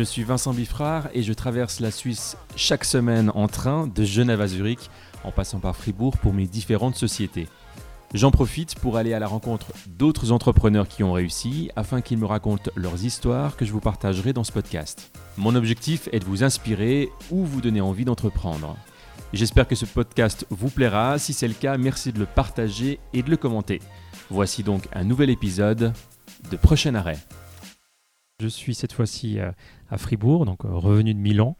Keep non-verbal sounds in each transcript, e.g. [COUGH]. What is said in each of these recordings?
Je suis Vincent Biffrard et je traverse la Suisse chaque semaine en train de Genève à Zurich en passant par Fribourg pour mes différentes sociétés. J'en profite pour aller à la rencontre d'autres entrepreneurs qui ont réussi afin qu'ils me racontent leurs histoires que je vous partagerai dans ce podcast. Mon objectif est de vous inspirer ou vous donner envie d'entreprendre. J'espère que ce podcast vous plaira. Si c'est le cas, merci de le partager et de le commenter. Voici donc un nouvel épisode de Prochain Arrêt. Je suis cette fois-ci euh, à Fribourg, donc euh, revenu de Milan,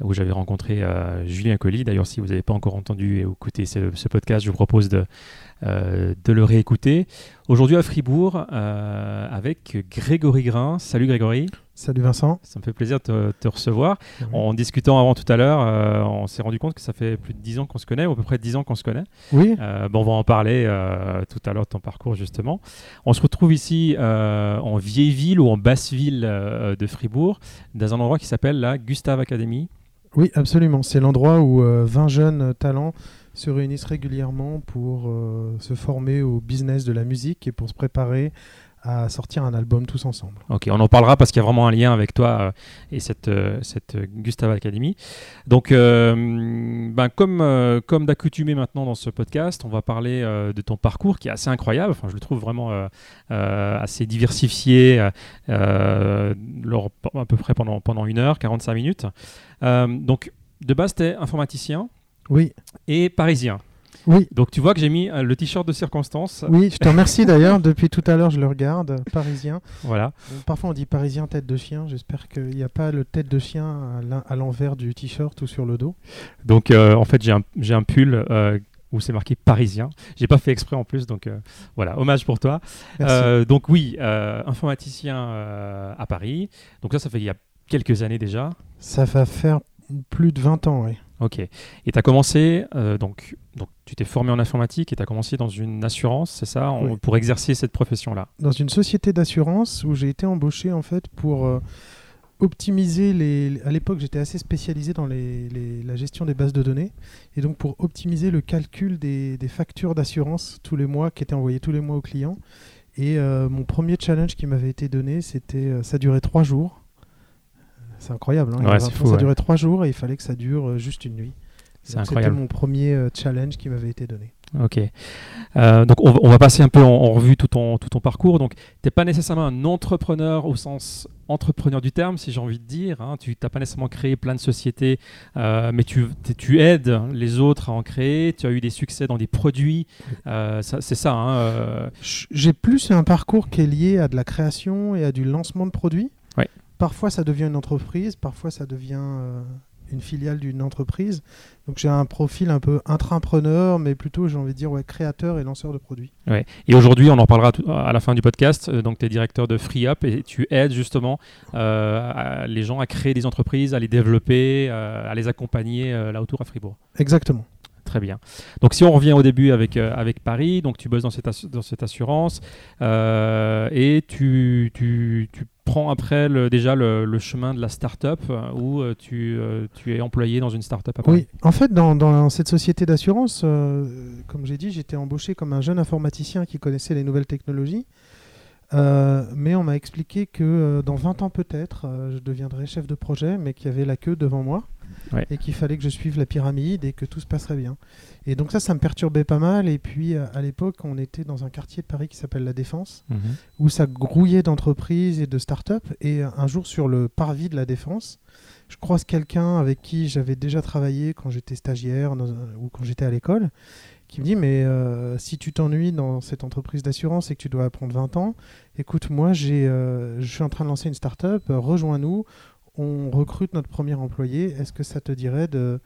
où j'avais rencontré euh, Julien Colli. D'ailleurs, si vous n'avez pas encore entendu et écouté ce, podcast, je vous propose de, de le réécouter. Aujourd'hui à Fribourg, avec Grégory Grain. Salut Grégory. Salut Vincent. Ça me fait plaisir de te, recevoir. En discutant avant tout à l'heure, euh, on s'est rendu compte que ça fait plus de 10 ans qu'on se connaît, ou à peu près 10 ans qu'on se connaît. Oui. Euh, bon, on va en parler euh, tout à l'heure de ton parcours justement. On se retrouve ici en vieille ville ou en basse ville de Fribourg, dans un endroit qui s'appelle la Gustave Academy. Oui, absolument. C'est l'endroit où 20 jeunes talents se réunissent régulièrement pour se former au business de la musique et pour se préparer à sortir un album tous ensemble. Ok, on en parlera parce qu'il y a vraiment un lien avec toi euh, et cette, euh, cette Gustave Academy. Donc, euh, ben, comme, comme d'accoutumé maintenant dans ce podcast, on va parler de ton parcours qui est assez incroyable. Enfin, je le trouve vraiment assez diversifié, à peu près pendant, pendant une heure, 45 minutes. donc, de base, tu es informaticien oui. et parisien. Oui. Donc tu vois que j'ai mis euh, le t-shirt de circonstance. Oui, je te remercie [LAUGHS] d'ailleurs. Depuis tout à l'heure, je le regarde. Parisien. Voilà. parfois on dit parisien tête de chien. J'espère qu'il n'y a pas le tête de chien à l'envers du t-shirt ou sur le dos. Donc euh, en fait, j'ai un, un, pull. Euh, où c'est marqué parisien. J'ai pas fait exprès en plus, donc voilà, hommage pour toi. donc oui, informaticien à Paris. Donc ça, ça fait il y a quelques années déjà. Ça va faire plus de 20 ans, oui. Ok. Et tu as commencé, euh, donc, donc tu t'es formé en informatique et tu as commencé dans une assurance, c'est ça, pour exercer cette profession-là? Dans une société d'assurance où j'ai été embauché en fait pour euh, optimiser les. À l'époque, j'étais assez spécialisé dans les, la gestion des bases de données et donc pour optimiser le calcul des, des factures d'assurance tous les mois qui étaient envoyées tous les mois aux clients. Et euh, mon premier challenge qui m'avait été donné, c'était. ça durait trois jours. C'est incroyable. Hein. ça durait trois jours et il fallait que ça dure euh, juste une nuit. C'était mon premier euh, challenge qui m'avait été donné. Ok. Euh, donc on, va passer un peu en, revue tout ton, tout ton parcours. Donc tu n'es pas nécessairement un entrepreneur au sens entrepreneur du terme, si j'ai envie de dire. Hein. Tu n'as pas nécessairement créé plein de sociétés, mais tu, tu aides les autres à en créer. Tu as eu des succès dans des produits. c'est ça. Hein, j'ai plus un parcours qui est lié à de la création et à du lancement de produits. Ouais parfois ça devient une entreprise, parfois ça devient euh, une filiale d'une entreprise. Donc j'ai un profil un peu intrapreneur, mais plutôt j'ai envie de dire ouais, créateur et lanceur de produits. Ouais. Et aujourd'hui, on en parlera à la fin du podcast. Euh, donc tu es directeur de FreeUp et tu aides justement euh, les gens à créer des entreprises, à les développer, à les accompagner là autour à Fribourg. Exactement. Très bien. Donc si on revient au début avec, avec Paris, donc tu bosses dans cette, dans cette assurance et tu, tu, tu prends après le, déjà le, chemin de la start-up euh, où euh, tu, euh, tu, es employé dans une start-up Oui, en fait, dans, dans cette société d'assurance, comme j'ai dit, j'étais embauché comme un jeune informaticien qui connaissait les nouvelles technologies. mais on m'a expliqué que dans 20 ans peut-être, je deviendrais chef de projet, mais qu'il y avait la queue devant moi et qu'il fallait que je suive la pyramide et que tout se passerait bien. Et donc ça, ça me perturbait pas mal. Et puis à l'époque, on était dans un quartier de Paris qui s'appelle La Défense, mhm. où ça grouillait d'entreprises et de start-up. Et un jour, sur le parvis de La Défense, je croise quelqu'un avec qui j'avais déjà travaillé quand j'étais stagiaire ou quand j'étais à l'école, qui me dit mais euh, si tu t'ennuies dans cette entreprise d'assurance et que tu dois apprendre 20 ans, écoute moi j'ai euh, je suis en train de lancer une start-up, rejoins-nous, on recrute notre premier employé. Est-ce que ça te dirait de,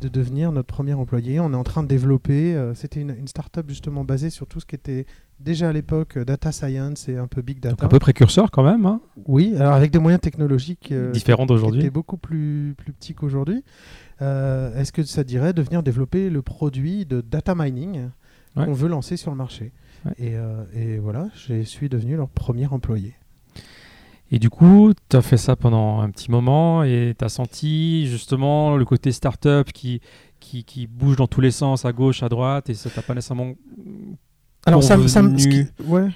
de devenir notre premier employé? On est en train de développer. Euh, c'était une, start-up justement basée sur tout ce qui était déjà à l'époque euh, data science et un peu big data. Donc un peu précurseur quand même. Hein? Oui, alors avec des moyens technologiques euh, différents d'aujourd'hui. Qui beaucoup plus, plus petits qu'aujourd'hui. Est-ce que ça dirait de venir développer le produit de data mining qu'on veut lancer sur le marché? Et, et, voilà, je suis devenu leur premier employé. Et du coup, tu as fait ça pendant un petit moment et tu as senti justement le côté startup qui, qui, qui, bouge dans tous les sens, à gauche, à droite, et ça t'a pas nécessairement. Alors, ça, ça, ouais.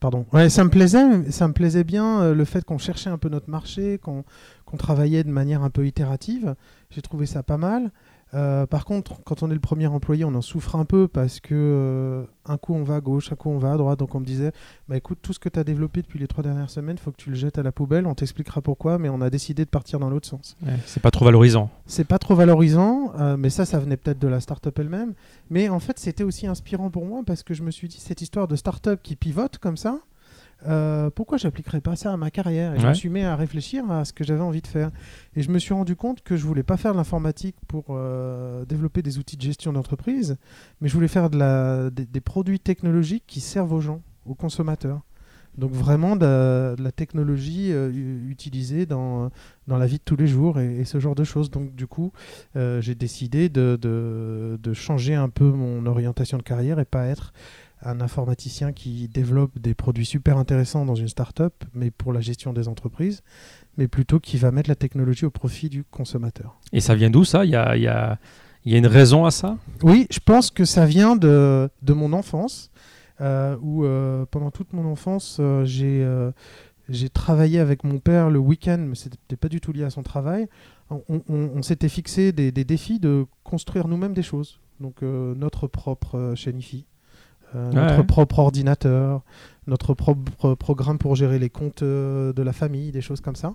pardon. Ouais, ça me plaisait, ça me plaisait bien euh, le fait qu'on cherchait un peu notre marché, qu'on qu'on travaillait de manière un peu itérative. J'ai trouvé ça pas mal. Euh, par contre, quand on est le premier employé, on en souffre un peu parce que euh, un coup on va à gauche, un coup on va à droite. Donc on me disait, bah écoute, tout ce que tu as développé depuis les trois dernières semaines, faut que tu le jettes à la poubelle. On t'expliquera pourquoi, mais on a décidé de partir dans l'autre sens. Ouais, c'est pas trop valorisant. C'est pas trop valorisant, euh, mais ça, ça venait peut-être de la startup elle-même. Mais en fait, c'était aussi inspirant pour moi parce que je me suis dit, cette histoire de startup qui pivote comme ça, euh, pourquoi j'appliquerais pas ça à ma carrière? Et je me suis mis à réfléchir à ce que j'avais envie de faire. Et je me suis rendu compte que je voulais pas faire de l'informatique pour euh, développer des outils de gestion d'entreprise, mais je voulais faire de la, des, des produits technologiques qui servent aux gens, aux consommateurs. Donc vraiment de, de la technologie euh, utilisée dans, dans la vie de tous les jours et, et ce genre de choses. Donc du coup, j'ai décidé de, de, de changer un peu mon orientation de carrière et pas être un informaticien qui développe des produits super intéressants dans une start-up, mais pour la gestion des entreprises, mais plutôt qui va mettre la technologie au profit du consommateur. Et ça vient d'où ça? Il y a, il y, a, il y a une raison à ça? Oui, je pense que ça vient de, de mon enfance, euh, où euh, pendant toute mon enfance, euh, j'ai j'ai travaillé avec mon père le week-end, mais c'était pas du tout lié à son travail. On, on- on s'était fixé des, des défis de construire nous-mêmes des choses. Donc euh, notre propre chaîne IFI, euh, Ouais, notre propre ordinateur, notre propre programme pour gérer les comptes euh, de la famille, des choses comme ça.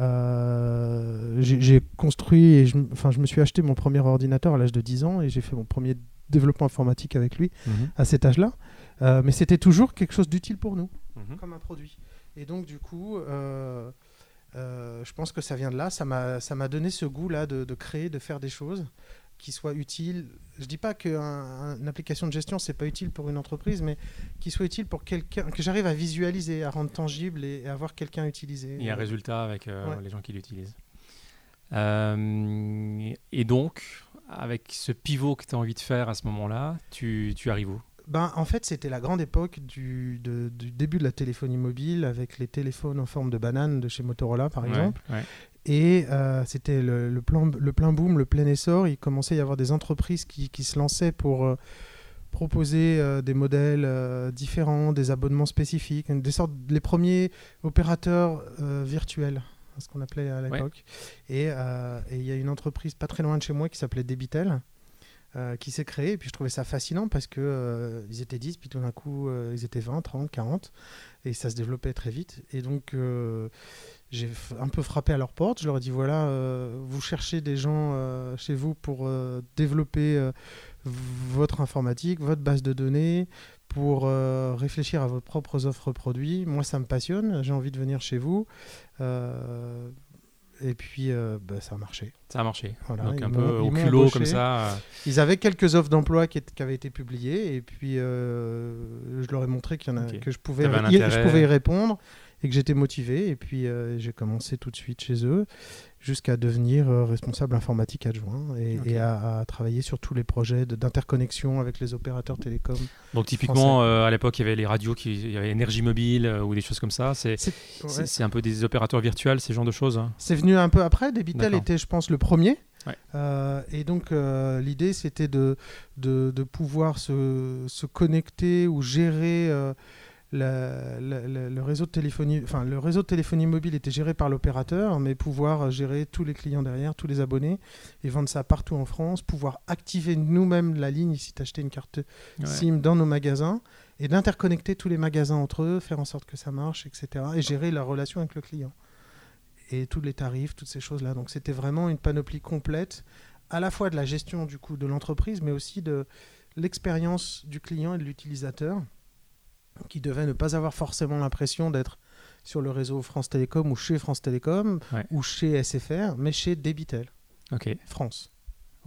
Euh, j'ai construit et je, enfin, je me suis acheté mon premier ordinateur à l'âge de 10 ans et j'ai fait mon premier développement informatique avec lui à cet âge-là. Euh, mais c'était toujours quelque chose d'utile pour nous, comme un produit. Et donc, du coup, euh, euh, je pense que ça vient de là. Ça m'a ça m'a donné ce goût-là de, de créer, de faire des choses qui soient utiles. Je dis pas qu'une application de gestion, c'est pas utile pour une entreprise, mais qui soit utile pour quelqu'un, que j'arrive à visualiser, à rendre tangible et, et à voir quelqu'un utiliser. Il y a un résultat avec euh, Ouais. les gens qui l'utilisent. Euh, et donc, avec ce pivot que tu as envie de faire à ce moment-là, tu, tu arrives où? Ben, en fait, c'était la grande époque du, de- du début de la téléphonie mobile avec les téléphones en forme de banane de chez Motorola, par Ouais, exemple. ouais. Et euh, c'était le, le plan, le plein boom, le plein essor. Il commençait à y avoir des entreprises qui, qui se lançaient pour euh, proposer euh, des modèles différents, des abonnements spécifiques, des sortes, les premiers opérateurs virtuels, ce qu'on appelait à l'époque. Et et il y a une entreprise pas très loin de chez moi qui s'appelait Debitel. Euh, qui s'est créée et puis je trouvais ça fascinant parce que euh, ils étaient 10 puis tout d'un coup euh, ils étaient 20, 30, 40 et ça se développait très vite et donc j'ai un peu frappé à leur porte. Je leur ai dit voilà, vous cherchez des gens chez vous pour développer votre informatique, votre base de données, pour réfléchir à vos propres offres produits. Moi, ça me passionne. J'ai envie de venir chez vous. Et puis, euh, bah, ça a marché. Ça a marché. Voilà, donc un peu au culot comme ça. euh, Ils avaient quelques offres d'emploi qui, qui avaient été publiées et puis euh, je leur ai montré qu'il y en a, que je pouvais, y- je pouvais y répondre et que j'étais motivé et puis euh, j'ai commencé tout de suite chez eux jusqu'à devenir euh, responsable informatique adjoint et, à, à travailler sur tous les projets d'interconnexion avec les opérateurs télécoms. Donc typiquement, euh, à l'époque, il y avait les radios, qui, il y avait Énergie Mobile euh, ou des choses comme ça. C'est ouais. un peu des opérateurs virtuels, ces genres de choses. hein. C'est venu un peu après. Debitel était, je pense, le premier. Ouais. Euh, et donc, euh, l'idée, c'était de, de, de pouvoir se, se connecter ou gérer. euh, la- la- la- le réseau de téléphonie, enfin le réseau de téléphonie mobile était géré par l'opérateur, mais pouvoir gérer tous les clients derrière, tous les abonnés, et vendre ça partout en France, pouvoir activer nous-mêmes la ligne si tu achetais une carte Ouais. SIM dans nos magasins, et d'interconnecter tous les magasins entre eux, faire en sorte que ça marche, etc. Et gérer la relation avec le client. Et tous les tarifs, toutes ces choses-là. Donc c'était vraiment une panoplie complète, à la fois de la gestion du coup de l'entreprise, mais aussi de l'expérience du client et de l'utilisateur, qui devait ne pas avoir forcément l'impression d'être sur le réseau France Télécom ou chez France Télécom Ouais. ou chez SFR, mais chez Debitel Ok. France. [LAUGHS]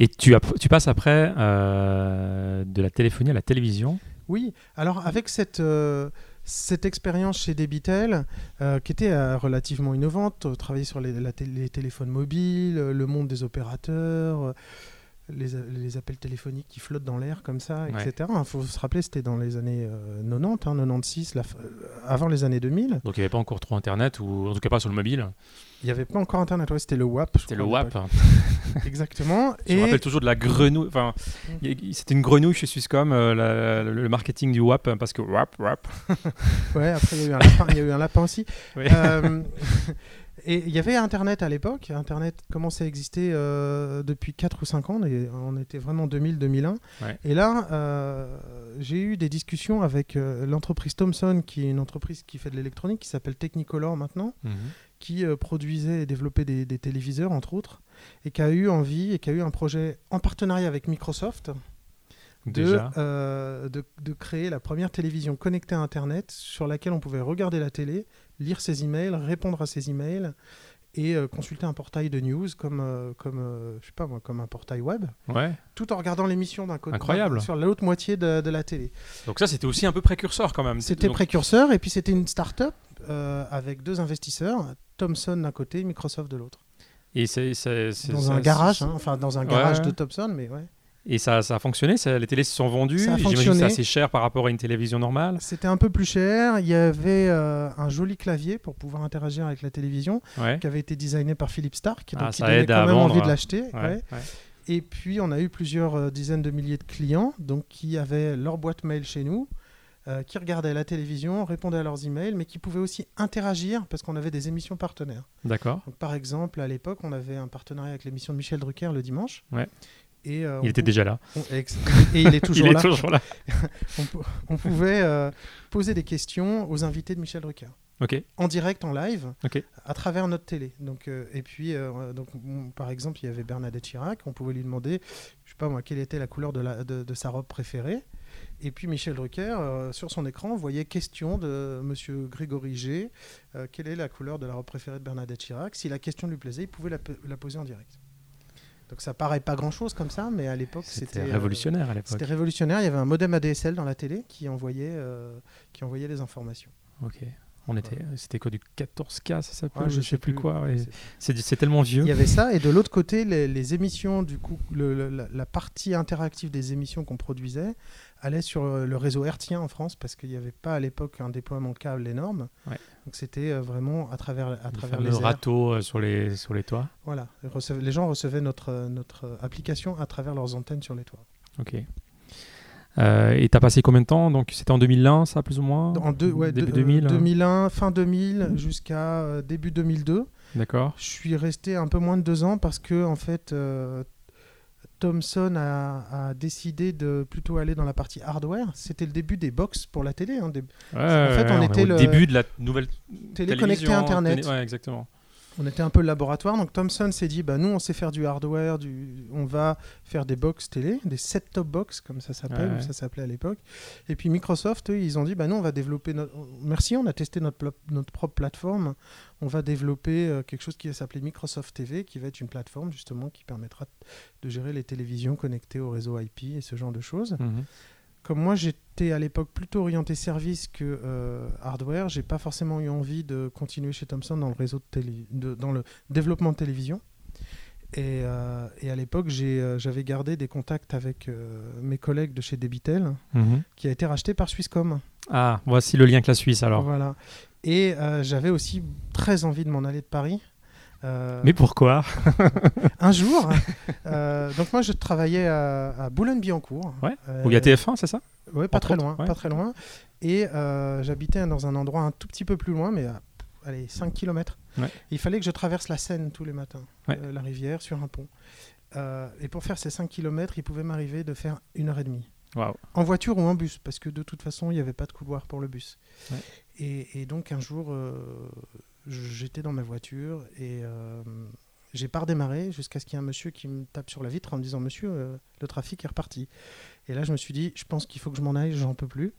Et tu, app- tu passes après euh, de la téléphonie à la télévision? Oui, alors avec cette, euh, cette expérience chez Debitel, euh, qui était relativement innovante, travailler sur les, la té- les téléphones mobiles, le monde des opérateurs, les, les appels téléphoniques qui flottent dans l'air comme ça, etc. Il faut se rappeler, c'était dans les années euh, 90, hein, 96, la f- euh, avant les années 2000. Donc il n'y avait pas encore trop Internet, ou en tout cas pas sur le mobile. Il n'y avait pas encore Internet, ouais, c'était le WAP. C'était le WAP. [LAUGHS] Exactement. Je me Et rappelle toujours de la grenouille. Enfin, c'était une grenouille chez Swisscom, euh, la- le, le marketing du WAP, parce que WAP, WAP. ouais, après, il y a eu un lapin, il y a eu un lapin aussi. [LAUGHS] Oui. Euh, et il y avait Internet à l'époque. Internet commençait à exister euh, depuis 4 ou 5 ans. Et on était vraiment 2000-2001. Ouais. Et là, euh, j'ai eu des discussions avec euh, l'entreprise Thomson, qui est une entreprise qui fait de l'électronique, qui s'appelle Technicolor maintenant, qui euh, produisait et développait des, des téléviseurs, entre autres, et qui a eu envie et qui a eu un projet en partenariat avec Microsoft de, Déjà. euh, de, de créer la première télévision connectée à Internet sur laquelle on pouvait regarder la télé, lire ses emails, répondre à ses emails et euh, consulter un portail de news comme, euh, comme, euh, je sais pas moi, comme un portail web, Ouais. tout en regardant l'émission d'un côté Incroyable. sur l'autre moitié de, de la télé. Donc ça, c'était aussi un peu précurseur quand même. C'était Donc, précurseur et puis c'était une start-up avec deux investisseurs, Thomson d'un côté, Microsoft de l'autre. Et c'est, Dans un garage, hein, enfin dans un garage ouais. de Thomson, mais ouais. Et ça, ça a fonctionné ça- Les télés se sont vendues. J'imagine que c'est assez cher par rapport à une télévision normale. C'était un peu plus cher. Il y avait euh, un joli clavier pour pouvoir interagir avec la télévision Ouais. qui avait été designé par Philippe Stark. Ah, donc ça donnait aide à quand même vendre, envie de hein. l'acheter. Ouais, ouais. ouais. Et puis on a eu plusieurs euh, dizaines de milliers de clients donc qui avaient leur boîte mail chez nous, euh, qui regardaient la télévision, répondaient à leurs emails, mais qui pouvaient aussi interagir parce qu'on avait des émissions partenaires. D'accord. Par exemple, à l'époque, on avait un partenariat avec l'émission de Michel Drucker le dimanche. Ouais. Et, euh, Il était déjà là. on- et il est [LAUGHS] toujours Il est là. toujours là. [LAUGHS] On, pou- on pouvait euh, poser des questions aux invités de Michel Drucker Ok. en direct, en live, Ok. à travers notre télé. Donc, euh, et puis, donc, on- par exemple, il y avait Bernadette Chirac. On pouvait lui demander, je sais pas moi, quelle était la couleur de, la- de- de sa robe préférée. Et puis Michel Drucker, sur son écran, voyait question de Monsieur Grégory G. quelle est la couleur de la robe préférée de Bernadette Chirac Si la question lui plaisait, il pouvait la poser en direct. Donc ça paraît pas grand-chose comme ça, mais à l'époque, C'était euh, révolutionnaire à l'époque. C'était révolutionnaire. Il y avait un modem ADSL dans la télé qui envoyait, euh, qui envoyait les informations. Ok. On était, c'était quoi du 14K, ça s'appelle Ouais, Je sais plus quoi. ouais. C'est- tellement vieux. Il y avait ça, et de l'autre côté, les, les émissions, du coup, le- le- la, la partie interactive des émissions qu'on produisait allait sur euh, le réseau hertzien en France, parce qu'il n'y avait pas à l'époque un déploiement câble énorme. Ouais. Donc c'était euh, vraiment à travers, à Le travers les airs. râteau euh, sur les, sur les toits. Voilà. Les gens recevaient notre, notre application à travers leurs antennes sur les toits. Ok. Euh, et t'as passé combien de temps? Donc c'était en 2001, ça plus ou moins? En deux, ouais, Début de- euh, 2000 hein 2001, fin 2000 jusqu'à début 2002. D'accord. Je suis resté un peu moins de deux ans parce que en fait, Thomson a, a décidé de plutôt aller dans la partie hardware. C'était le début des box pour la télé. hein, des Ouais, En fait, ouais, on était le- début de la nouvelle télé connectée à Internet. télé- Ouais, exactement. On était un peu le laboratoire. Donc Thomson s'est dit, bah, nous, on sait faire du hardware. Du... On va faire des box télé, des set-top box, comme ça s'appelle, Ouais, ou ouais. ça s'appelait à l'époque. Et puis Microsoft, eux, ils ont dit, bah, nous, on va développer notre... Merci, on a testé notre propre plateforme. On va développer euh, quelque chose qui va s'appeler Microsoft TV, qui va être une plateforme, justement, qui permettra de gérer les télévisions connectées au réseau IP et ce genre de choses. Mhm. Comme moi, j'étais à l'époque plutôt orienté service que euh, hardware, j'ai pas forcément eu envie de continuer chez Thomson dans le réseau de télé, de- dans le développement de télévision. Et, euh, et à l'époque, euh, j'avais gardé des contacts avec euh, mes collègues de chez Debitel, Mhm. qui a été racheté par Swisscom. Ah, voici le lien avec la Suisse alors. Voilà. Et j'avais aussi très envie de m'en aller de Paris. Euh, Mais pourquoi [LAUGHS] un jour, euh, donc moi je travaillais à, à Boulogne-Billancourt. Ouais, Euh, Où il y a TF1, c'est ça Ouais, pas très loin, ouais. pas très loin. Et euh, j'habitais dans un endroit un tout petit peu plus loin, mais à allez, 5 km. Ouais. Il fallait que je traverse la Seine tous les matins, la rivière, sur un pont. Et pour faire ces 5 km, il pouvait m'arriver de faire une heure et demie. En voiture ou en bus, parce que de toute façon, il n'y avait pas de couloir pour le bus. Et, et donc un jour, euh, j'étais dans ma voiture et euh, j'ai pas redémarré jusqu'à ce qu'il y ait un monsieur qui me tape sur la vitre en me disant Monsieur, euh, le trafic est reparti. Et là, je me suis dit Je pense qu'il faut que je m'en aille, j'en peux plus.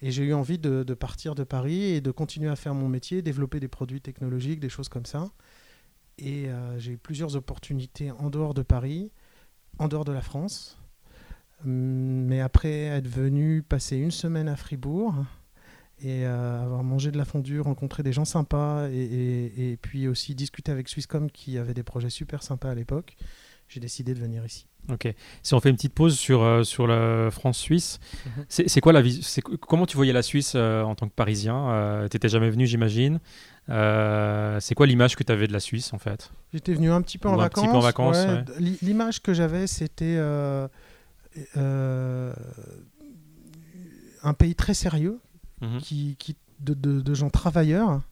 Et j'ai eu envie de, de partir de Paris et de continuer à faire mon métier, développer des produits technologiques, des choses comme ça. Et euh, j'ai eu plusieurs opportunités en dehors de Paris, en dehors de la France. Hum, Mais après être venu passer une semaine à Fribourg et euh, avoir mangé de la fondue, rencontré des gens sympas et, et- et puis aussi discuter avec Swisscom qui avait des projets super sympas à l'époque, j'ai décidé de venir ici. Ok. Si on fait une petite pause sur, euh, sur la France-Suisse, Mhm. c'est c'est quoi la c'est- Comment tu voyais la Suisse euh, en tant que Parisien Tu n'étais jamais venu, j'imagine. Euh, c'est quoi l'image que tu avais de la Suisse, en fait? J'étais venu un petit peu Ou en un vacances. petit peu en vacances, ouais. ouais. L'i- L'image que j'avais, c'était euh, euh, un pays très sérieux, Mhm. qui, qui- de, de- de gens travailleurs,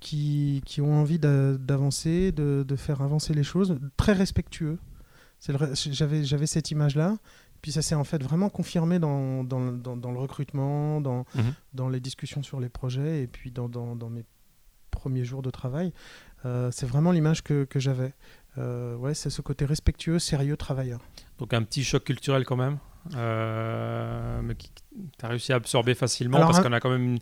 qui, qui ont envie d'a- d'avancer, de, de faire avancer les choses, très respectueux. J'avais cette image-là. Puis ça s'est en fait vraiment confirmé dans, dans, le- dans- dans le recrutement, dans, Mhm. dans les discussions sur les projets et puis dans, dans- dans mes premiers jours de travail. Euh, c'est vraiment l'image que, que j'avais. Euh, ouais, c'est ce côté respectueux, sérieux, travailleur. Donc un petit choc culturel quand même, euh, mais qui tu as réussi à absorber facilement Alors, parce un- qu'on a quand même une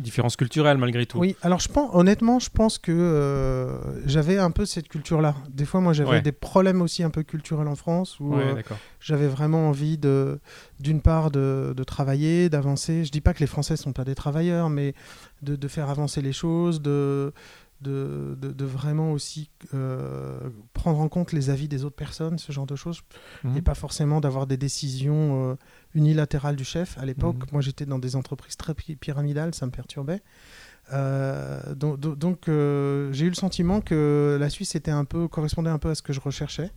différence culturelle malgré tout. Oui, alors je pense, honnêtement, je pense que euh, j'avais un peu cette culture-là. Des fois, moi, j'avais Ouais. des problèmes aussi un peu culturels en France où Ouais, euh, j'avais vraiment envie de, d'une part, de, de travailler, d'avancer. Je dis pas que les Français sont pas des travailleurs, mais de, de faire avancer les choses, de, de, de, de vraiment aussi euh, prendre en compte les avis des autres personnes, ce genre de choses, Mhm. et pas forcément d'avoir des décisions euh, unilatérales du chef. À l'époque, Mhm. moi, j'étais dans des entreprises très pyramidales, ça me perturbait. Euh, donc, donc- j'ai eu le sentiment que la Suisse était un peu correspondait un peu à ce que je recherchais.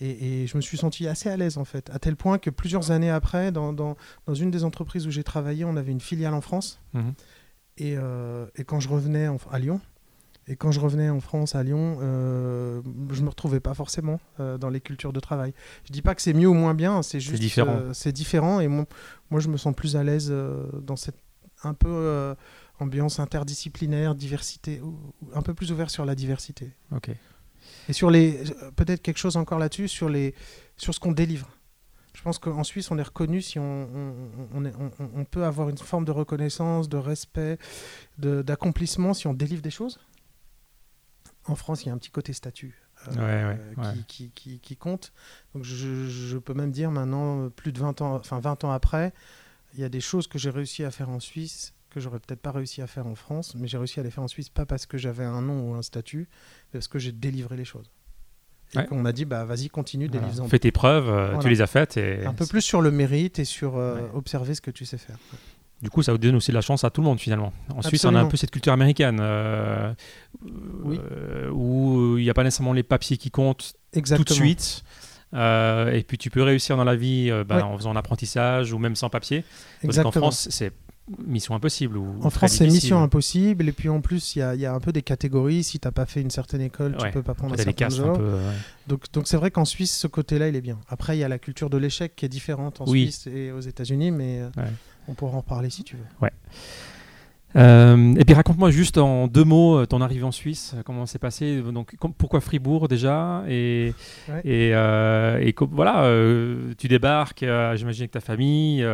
Et, et je me suis senti assez à l'aise en fait, à tel point que plusieurs années après, dans, dans- dans une des entreprises où j'ai travaillé, on avait une filiale en France. Mhm. Et, euh, et quand je revenais en- à Lyon, et quand je revenais en France à Lyon, euh, je me retrouvais pas forcément euh, dans les cultures de travail. Je dis pas que c'est mieux ou moins bien, c'est juste différent. euh, c'est différent. Et moi, moi, je me sens plus à l'aise dans cette un peu ambiance interdisciplinaire, diversité, un peu plus ouvert sur la diversité. Ok. Et sur les, peut-être quelque chose encore là-dessus, sur, les, sur ce qu'on délivre. Je pense qu'en Suisse, on est reconnu si on, peut avoir une forme de reconnaissance, de respect, d'accomplissement si on délivre des choses. En France, il y a un petit côté statut euh, Ouais, ouais, qui, ouais. Qui, qui- qui compte. Donc je, je peux même dire maintenant, plus de 20 ans, enfin 20 ans après, il y a des choses que j'ai réussi à faire en Suisse que j'aurais peut-être pas réussi à faire en France, mais j'ai réussi à les faire en Suisse pas parce que j'avais un nom ou un statut, mais parce que j'ai délivré les choses. Et Ouais. qu'on m'a dit, bah vas-y, continue, Voilà. délivre-en. Fais tes preuves, euh, Voilà. tu les as faites et Un peu plus sur le mérite et sur euh, Ouais. observer ce que tu sais faire. du coup ça vous donne aussi de la chance à tout le monde finalement. En Suisse on a un peu cette culture américaine euh, Oui. euh, où il n'y a pas nécessairement les papiers qui comptent Exactement. tout de suite. Euh, et puis tu peux réussir dans la vie Ouais. en faisant un apprentissage ou même sans papier. Parce qu'en. France, c'est mission impossible. Ou, En France, c'est mission impossible. Et puis en plus, il y y a un peu des catégories. Si tu n'as pas fait une certaine école, Ouais. tu peux pas prendre un T'as certain castes un peu. ouais. Donc, donc c'est vrai qu'en Suisse, ce côté-là, il est bien. Après, il y a la culture de l'échec qui est différente en Oui. Suisse et aux États-Unis, mais euh, Ouais. on pourra en reparler si tu veux. Euh, et puis raconte-moi juste en deux mots euh, ton arrivée en Suisse, euh, comment c'est passé, donc com- pourquoi Fribourg déjà et Ouais. et, euh, et co- voilà, euh, tu débarques, j'imagine avec ta famille,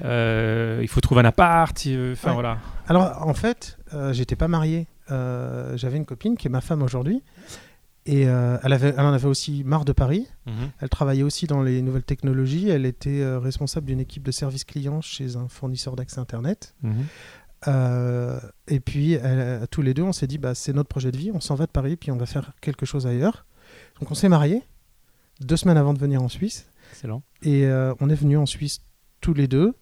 il faut trouver un appart, enfin Ouais. voilà. Alors, en fait, j'étais pas marié. J'avais une copine qui est ma femme aujourd'hui. Et elle, avait, elle en avait aussi marre de Paris. Mhm. Elle travaillait aussi dans les nouvelles technologies. Elle était responsable d'une équipe de service client chez un fournisseur d'accès Internet. Mhm. Euh, et puis, elle- tous les deux, on s'est dit, bah, c'est notre projet de vie, on s'en va de Paris, puis on va faire quelque chose ailleurs. Donc, on s'est mariés deux semaines avant de venir en Suisse. Excellent. Et euh, on est venu en Suisse tous les deux.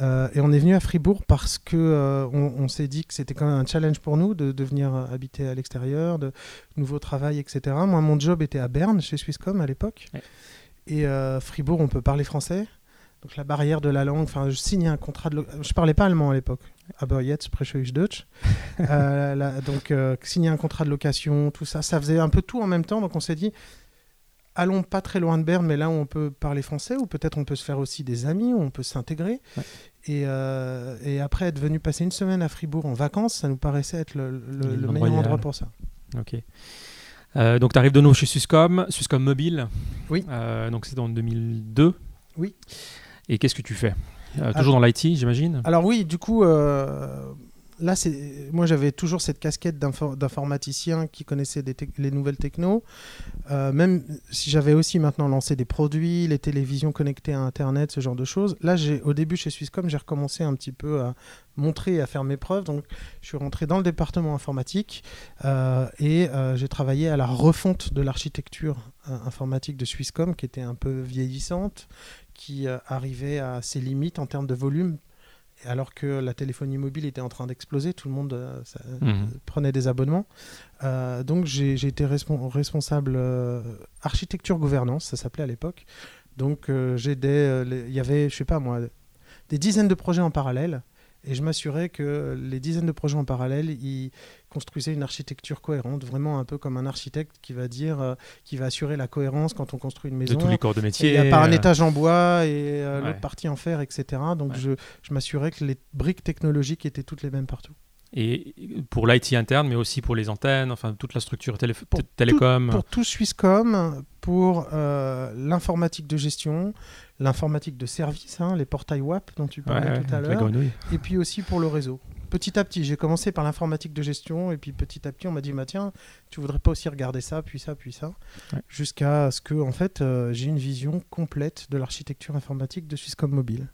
Euh, et on est venu à Fribourg parce que euh, on, on s'est dit que c'était quand même un challenge pour nous de, de venir euh, habiter à l'extérieur, de nouveau travail, etc. Moi, mon job était à Berne, chez Swisscom à l'époque. Ouais. Et euh, Fribourg, on peut parler français. Donc la barrière de la langue, enfin, je signais un contrat de... Je parlais pas allemand à l'époque. Aber jetzt spreche ich Deutsch. [LAUGHS] Euh, la- donc euh, signer un contrat de location, tout ça, ça faisait un peu tout en même temps. Donc on s'est dit, allons pas très loin de Berne, mais là où on peut parler français, ou peut-être on peut se faire aussi des amis, où on peut s'intégrer. Ouais. Et, euh, et après être venu passer une semaine à Fribourg en vacances, ça nous paraissait être le, le- le L'endroit meilleur endroit pour ça. Ok. Euh, donc tu arrives de nouveau chez Suscom, Suscom Mobile. Oui. Donc c'est en 2002. Oui. Et qu'est-ce que tu fais? Euh, Toujours dans l'IT, j'imagine? Alors oui, du coup, euh, là, c'est moi j'avais toujours cette casquette d'informaticien qui connaissait les nouvelles techno. Euh, même si j'avais aussi maintenant lancé des produits, les télévisions connectées à Internet, ce genre de choses. Là, au début chez Swisscom, j'ai recommencé un petit peu à montrer et à faire mes preuves. Donc, je suis rentré dans le département informatique et j'ai travaillé à la refonte de l'architecture informatique de Swisscom, qui était un peu vieillissante, qui arrivait à ses limites en termes de volume alors que la téléphonie mobile était en train d'exploser, tout le monde euh, mhm. prenait des abonnements. Euh, donc j'ai été responsable euh, architecture gouvernance, ça s'appelait à l'époque. Donc j'aidais, il y avait, je sais pas moi, des dizaines de projets en parallèle et je m'assurais que les dizaines de projets en parallèle, ils construisaient une architecture cohérente, vraiment un peu comme un architecte qui va dire, euh, qui va assurer la cohérence quand on construit une maison. De tous les corps de métier. Il n'y a pas un étage en bois et euh, l'autre partie en fer, etc. Donc je, je m'assurais que les briques technologiques étaient toutes les mêmes partout. Et pour l'IT interne, mais aussi pour les antennes, enfin toute la structure télécom. pour tout Swisscom, pour euh, l'informatique de gestion, l'informatique de service, hein, les portails WAP dont tu parlais tout à l'heure, et puis aussi pour le réseau. Petit à petit, j'ai commencé par l'informatique de gestion, et puis petit à petit, on m'a dit, bah, tiens, tu voudrais pas aussi regarder ça, puis ça, puis ça, jusqu'à ce que, en fait, euh, j'ai une vision complète de l'architecture informatique de Swisscom Mobile.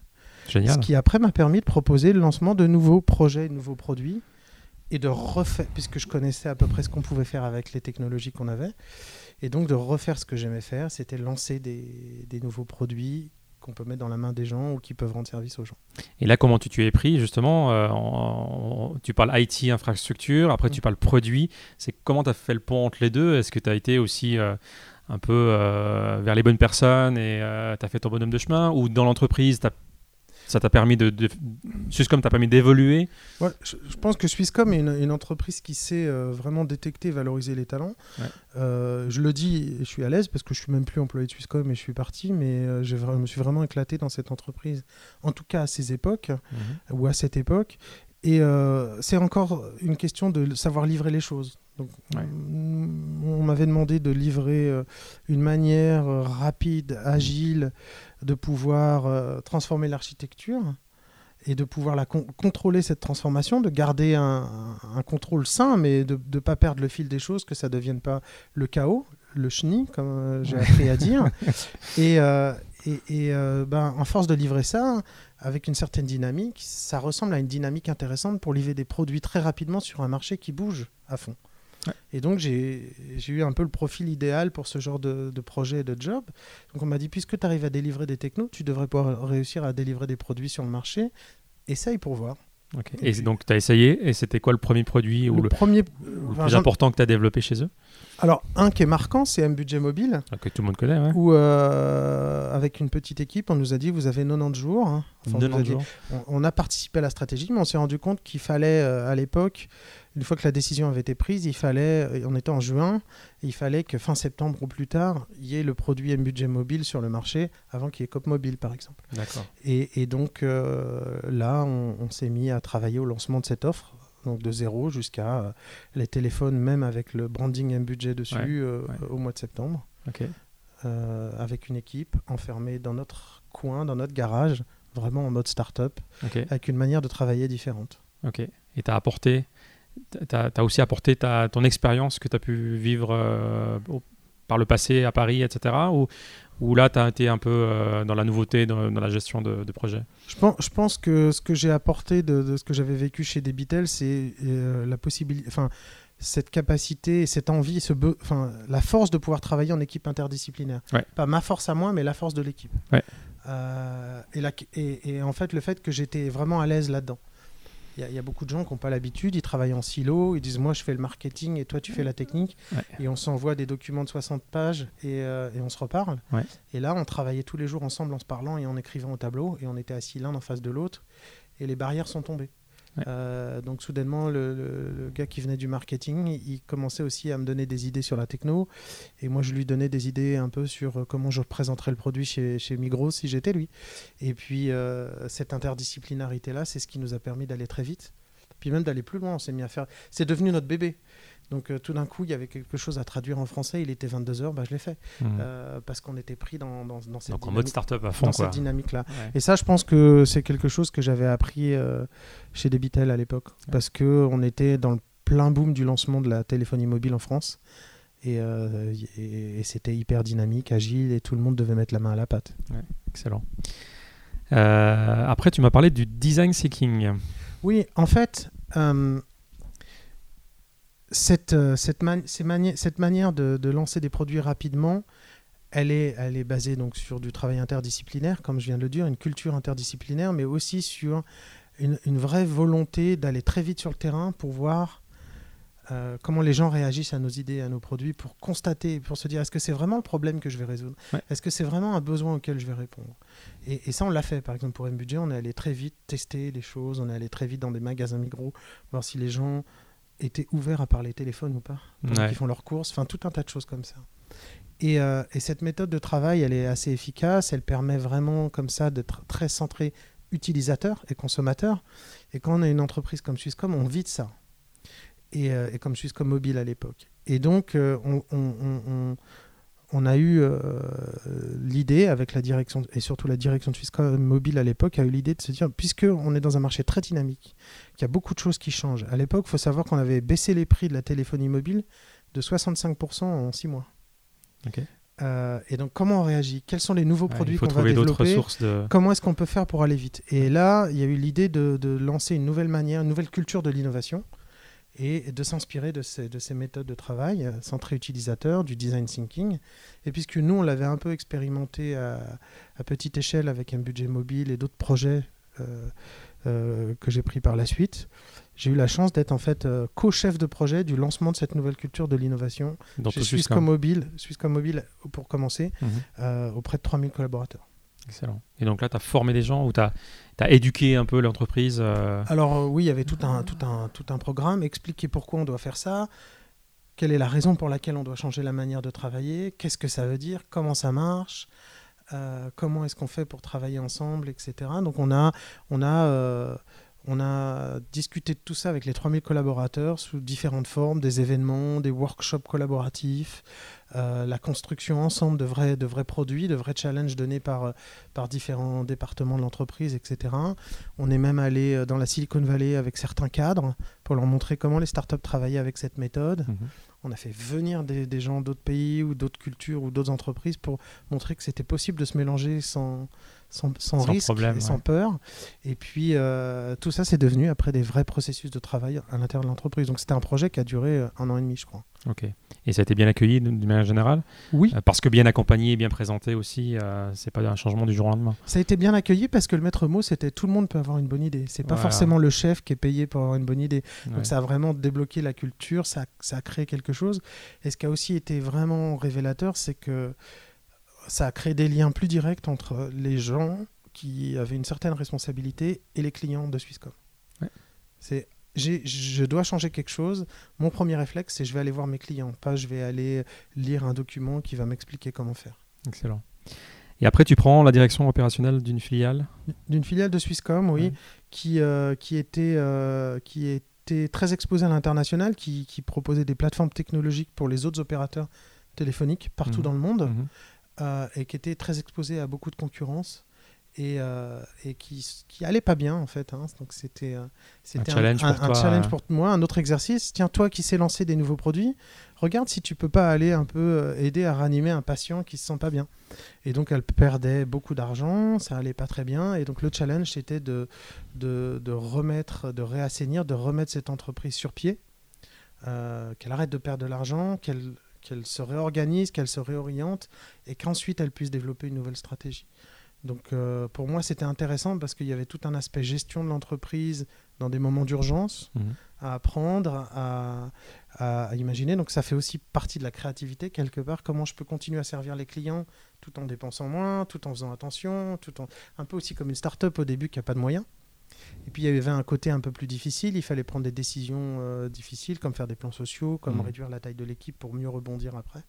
Génial. Ce qui après m'a permis de proposer le lancement de nouveaux projets, de nouveaux produits et de refaire, puisque je connaissais à peu près ce qu'on pouvait faire avec les technologies qu'on avait, et donc de refaire ce que j'aimais faire, c'était lancer des, des, nouveaux produits qu'on peut mettre dans la main des gens ou qui peuvent rendre service aux gens. Et là, comment tu t'y es pris justement euh, Tu parles IT, infrastructure, après tu mm. parles produit. C'est comment tu as fait le pont entre les deux? Est-ce que tu as été aussi euh, un peu euh, vers les bonnes personnes et tu as fait ton bonhomme de chemin? Ou dans l'entreprise, tu as ça t'a permis de, Swisscom t'a permis d'évoluer je, pense que Swisscom est une, entreprise qui sait euh, vraiment détecter et valoriser les talents. Euh, je le dis et je suis à l'aise parce que je suis même plus employé de Swisscom et je suis parti, mais euh, je me suis vraiment éclaté dans cette entreprise, en tout cas à ces époques mhm. ou à cette époque. Et c'est encore une question de savoir livrer les choses. Donc, On m'avait demandé de livrer une manière rapide, agile, de pouvoir euh, transformer l'architecture et de pouvoir la contrôler cette transformation, de garder un, contrôle sain, mais de ne pas perdre le fil des choses, que ça ne devienne pas le chaos, le chenille, comme euh, j'ai appris à dire. [LAUGHS] Et, euh, et, ben, en force de livrer ça, avec une certaine dynamique, ça ressemble à une dynamique intéressante pour livrer des produits très rapidement sur un marché qui bouge à fond. Et donc, j'ai eu un peu le profil idéal pour ce genre de, projet et de job. Donc, on m'a dit, puisque tu arrives à délivrer des technos, tu devrais pouvoir réussir à délivrer des produits sur le marché. Essaye pour voir. Et, donc, tu as essayé, et c'était quoi le premier produit ou le, premier, plus important que tu as développé chez eux? Alors, un qui est marquant, c'est un budget mobile. Ah, que tout le monde connaît, ouais. Où, euh, avec une petite équipe, on nous a dit vous avez 90 jours. Hein. on, a participé à la stratégie, mais on s'est rendu compte qu'il fallait, euh, à l'époque, une fois que la décision avait été prise, il fallait, on était en juin, il fallait que fin septembre ou plus tard, il y ait le produit M budget mobile sur le marché avant qu'il y ait Cop Mobile, par exemple. D'accord. Et, donc euh, là, on, s'est mis à travailler au lancement de cette offre, donc de zéro jusqu'à euh, les téléphones, même avec le branding M budget dessus, euh, au mois de septembre. avec une équipe enfermée dans notre coin, dans notre garage, vraiment en mode start-up, avec une manière de travailler différente. Ok. Et tu as apporté tu as, aussi apporté ta, ton expérience que tu as pu vivre euh, par le passé à Paris, etc. Ou, ou là, tu as été un peu euh, dans la nouveauté, dans, la gestion de, de projet je pense, je pense que ce que j'ai apporté de, ce que j'avais vécu chez Debitel, c'est euh, la possibilité. Enfin, cette capacité, cette envie, ce enfin, la force de pouvoir travailler en équipe interdisciplinaire. Pas ma force à moi, mais la force de l'équipe. et, et, et, en fait, le fait que j'étais vraiment à l'aise là-dedans. Il y, a beaucoup de gens qui n'ont pas l'habitude, ils travaillent en silo, ils disent moi je fais le marketing et toi tu fais la technique. Et on s'envoie des documents de 60 pages et, euh, et on se reparle. Et là, on travaillait tous les jours ensemble en se parlant et en écrivant au tableau et on était assis l'un en face de l'autre et les barrières sont tombées. Euh, donc soudainement, le, gars qui venait du marketing, il commençait aussi à me donner des idées sur la techno. Et moi, je lui donnais des idées un peu sur euh, comment je présenterais le produit chez, chez Migros si j'étais lui. Et puis, euh, cette interdisciplinarité-là, c'est ce qui nous a permis d'aller très vite. Puis même d'aller plus loin, on s'est mis à faire... C'est devenu notre bébé. Donc euh, tout d'un coup, il y avait quelque chose à traduire en français, il était 22h, bah, je l'ai fait. Mhm. Euh, parce qu'on était pris dans, dans, dans cette Donc en mode startup à fond, dans quoi. cette dynamique-là. Ouais. Et ça, je pense que c'est quelque chose que j'avais appris euh, chez Debitel à l'époque, parce que on était dans le plein boom du lancement de la téléphonie mobile en France, et, euh, et- et c'était hyper dynamique, agile, et tout le monde devait mettre la main à la pâte. Excellent. Après, tu m'as parlé du design thinking. Oui, en fait, euh, cette, euh, cette, mani- ces mani- cette manière de, de lancer des produits rapidement, elle est, elle est basée donc sur du travail interdisciplinaire, comme je viens de le dire, une culture interdisciplinaire, mais aussi sur une, une vraie volonté d'aller très vite sur le terrain pour voir euh, comment les gens réagissent à nos idées, à nos produits, pour constater, pour se dire est-ce que c'est vraiment le problème que je vais résoudre? Ouais. Est-ce que c'est vraiment un besoin auquel je vais répondre? Et, et ça, on l'a fait. Par exemple, pour M-Budget, on est allé très vite tester les choses, on est allé très vite dans des magasins Migros, voir si les gens étaient ouverts à parler téléphone ou pas, pendant Ouais. qu'ils font leurs courses, enfin tout un tas de choses comme ça. Et, euh, et cette méthode de travail, elle est assez efficace, elle permet vraiment comme ça d'être très centré utilisateur et consommateur. Et quand on a une entreprise comme Swisscom, on vit de ça. Et, euh, et comme Swisscom Mobile à l'époque. Et donc, euh, on, on- on- on- on a eu euh, l'idée avec la direction, et surtout la direction de Swisscom Mobile à l'époque, a eu l'idée de se dire, puisqu'on est dans un marché très dynamique, qu'il y a beaucoup de choses qui changent. À l'époque, il faut savoir qu'on avait baissé les prix de la téléphonie mobile de 65% en 6 mois. Euh, et donc, comment on réagit? Quels sont les nouveaux Ouais, produits qu'on va développer? de. Comment est-ce qu'on peut faire pour aller vite? Et là, il y a eu l'idée de, de lancer une nouvelle manière, une nouvelle culture de l'innovation et de s'inspirer de ces, de ces méthodes de travail euh, centrées utilisateur, du design thinking. Et puisque nous, on l'avait un peu expérimenté à, à petite échelle avec un budget mobile et d'autres projets euh, euh, que j'ai pris par la suite, j'ai eu la chance d'être en fait euh, co-chef de projet du lancement de cette nouvelle culture de l'innovation chez Swisscom. Mobile, Swisscom Mobile pour commencer, Mhm. euh, auprès de 3000 collaborateurs. Excellent. Et donc là, tu as formé des gens ou tu as, éduqué un peu l'entreprise euh, Alors euh, oui, il y avait tout un, tout, un, tout un programme, expliquer pourquoi on doit faire ça, quelle est la raison pour laquelle on doit changer la manière de travailler, qu'est-ce que ça veut dire, comment ça marche, euh, comment est-ce qu'on fait pour travailler ensemble, etc. Donc on a, on a, on a discuté de tout ça avec les 3000 collaborateurs sous différentes formes, des événements, des workshops collaboratifs, euh, la construction ensemble de vrais, de vrais produits, de vrais challenges donnés par, euh, par différents départements de l'entreprise, etc. On est même allé euh, dans la Silicon Valley avec certains cadres pour leur montrer comment les startups travaillaient avec cette méthode. mhm. On a fait venir des, des gens d'autres pays ou d'autres cultures ou d'autres entreprises pour montrer que c'était possible de se mélanger sans, sans, sans Sans risque problème, et sans ouais. peur. Et puis euh, tout ça, c'est devenu après des vrais processus de travail à l'intérieur de l'entreprise. Donc c'était un projet qui a duré euh, un an et demi, je crois. Ok. Et ça a été bien accueilli d'une manière générale? Oui. Euh, Parce que bien accompagné et bien présenté aussi, euh, c'est pas un changement du jour au lendemain? Ça a été bien accueilli parce que le maître mot, c'était tout le monde peut avoir une bonne idée. C'est pas Voilà. forcément le chef qui est payé pour avoir une bonne idée. Ouais. Donc ça a vraiment débloqué la culture, ça, ça a créé quelque chose. Et ce qui a aussi été vraiment révélateur, c'est que ça a créé des liens plus directs entre les gens qui avaient une certaine responsabilité et les clients de Swisscom. Ouais. C'est je dois changer quelque chose. Mon premier réflexe, c'est je vais aller voir mes clients, pas je vais aller lire un document qui va m'expliquer comment faire. Excellent. Et après, tu prends la direction opérationnelle d'une filiale? D'une filiale de Swisscom, oui, Ouais. qui, euh, qui, était, euh, qui était très exposée à l'international, qui, qui proposait des plateformes technologiques pour les autres opérateurs téléphoniques partout Mhm. dans le monde, Mhm. Et qui était très exposée à beaucoup de concurrence. Et, euh, et qui, qui allait pas bien en fait. hein. Donc c'était euh, c'était challenge un, pour un toi, challenge euh. pour moi, un autre exercice. Tiens, toi qui sais lancer des nouveaux produits, regarde si tu peux pas aller un peu aider à ranimer un patient qui se sent pas bien. Et donc elle perdait beaucoup d'argent, ça allait pas très bien. Et donc le challenge c'était de, de, de remettre, de réassainir, de remettre cette entreprise sur pied, qu'elle arrête de perdre de l'argent, qu'elle qu'elle se réorganise, qu'elle se réoriente et qu'ensuite elle puisse développer une nouvelle stratégie. Donc euh, pour moi c'était intéressant parce qu'il y avait tout un aspect gestion de l'entreprise dans des moments d'urgence Mhm. à apprendre, à, à- à imaginer. Donc ça fait aussi partie de la créativité quelque part. Comment je peux continuer à servir les clients tout en dépensant moins, tout en faisant attention, tout en un peu aussi comme une start-up au début qui a pas de moyens. Et puis il y avait un côté un peu plus difficile. Il fallait prendre des décisions euh, difficiles, comme faire des plans sociaux, comme Mhm. réduire la taille de l'équipe pour mieux rebondir après.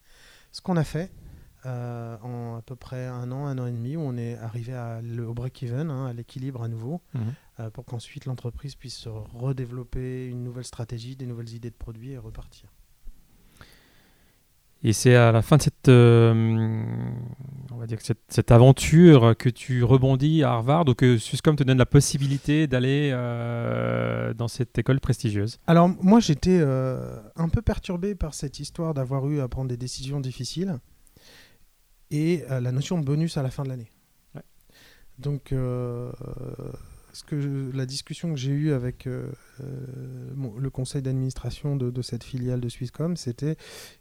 Ce qu'on a fait. euh, en à peu près un an, un an et demi, où on est arrivé à le- au break-even, hein, à l'équilibre à nouveau, Mhm. euh, pour qu'ensuite l'entreprise puisse se redévelopper une nouvelle stratégie, des nouvelles idées de produits et repartir. Et c'est à la fin de cette, euh, on va dire que cette, cette aventure que tu rebondis à Harvard ou que Swisscom te donne la possibilité d'aller euh, dans cette école prestigieuse? Alors moi j'étais euh, un peu perturbé par cette histoire d'avoir eu à prendre des décisions difficiles et la notion de bonus à la fin de l'année. Ouais. Donc ce que je- la discussion que j'ai eue avec euh, le conseil d'administration de, de cette filiale de Swisscom, c'était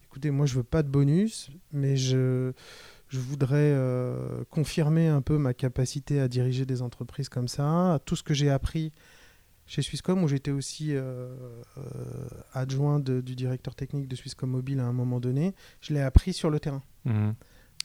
écoutez, moi je veux pas de bonus, mais je, je voudrais euh, confirmer un peu ma capacité à diriger des entreprises comme ça, tout ce que j'ai appris chez Swisscom, où j'étais aussi euh, euh, adjoint du directeur technique de Swisscom Mobile à un moment donné, je l'ai appris sur le terrain. Mhm.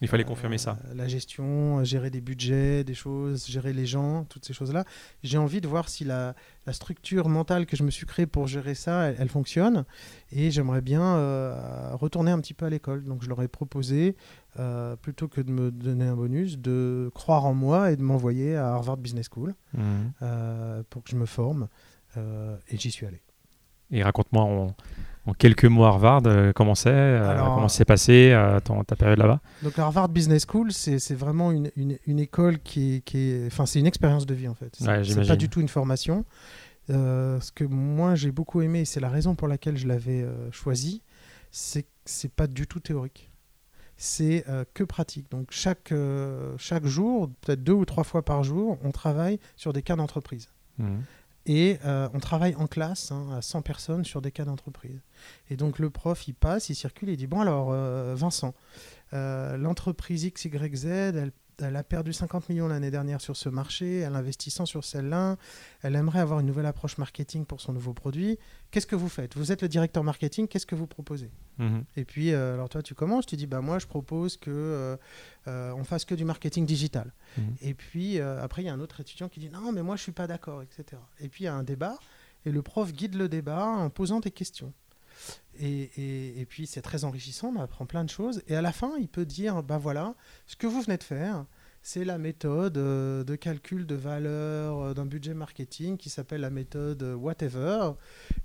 Il fallait confirmer ça. Euh, La gestion, gérer des budgets, des choses, gérer les gens, toutes ces choses-là. J'ai envie de voir si la, la structure mentale que je me suis créée pour gérer ça, elle, elle fonctionne. Et j'aimerais bien euh, retourner un petit peu à l'école. Donc je leur ai proposé, euh, plutôt que de me donner un bonus, de croire en moi et de m'envoyer à Harvard Business School Mhm. euh, pour que je me forme. Et j'y suis allé. Et raconte-moi en, en quelques mots Harvard, euh, comment c'est, euh, comment s'est passé euh, ton- ta période là-bas? Donc Harvard Business School, c'est vraiment une, une- une école qui est, qui est- Enfin, c'est une expérience de vie en fait. C'est Ouais, pas du tout une formation. Euh, ce que moi j'ai beaucoup aimé, et c'est la raison pour laquelle je l'avais choisi, c'est que c'est pas du tout théorique. C'est que pratique. Donc chaque, chaque jour, peut-être deux ou trois fois par jour, on travaille sur des cas d'entreprise. Mhm. Et euh, on travaille en classe hein, à 100 personnes sur des cas d'entreprise. Et donc le prof, il passe, il circule, il dit, bon alors euh, Vincent, euh, l'entreprise XYZ, elle, elle a perdu 50 millions l'année dernière sur ce marché, elle investit 100 sur celle-là, elle aimerait avoir une nouvelle approche marketing pour son nouveau produit. Qu'est-ce que vous faites? Vous êtes le directeur marketing, qu'est-ce que vous proposez? Mhm. et puis, euh, alors toi, tu commences, tu dis, bah moi, je propose que euh, euh, on fasse que du marketing digital. Mhm. Et puis, après, il y a un autre étudiant qui dit, non, mais moi, je suis pas d'accord, etc. Et puis, il y a un débat, et le prof guide le débat en posant des questions. Et, et- et puis, c'est très enrichissant, on apprend plein de choses. Et à la fin, il peut dire, bah voilà, ce que vous venez de faire, c'est la méthode euh, de calcul de valeur euh, d'un budget marketing qui s'appelle la méthode euh, Whatever.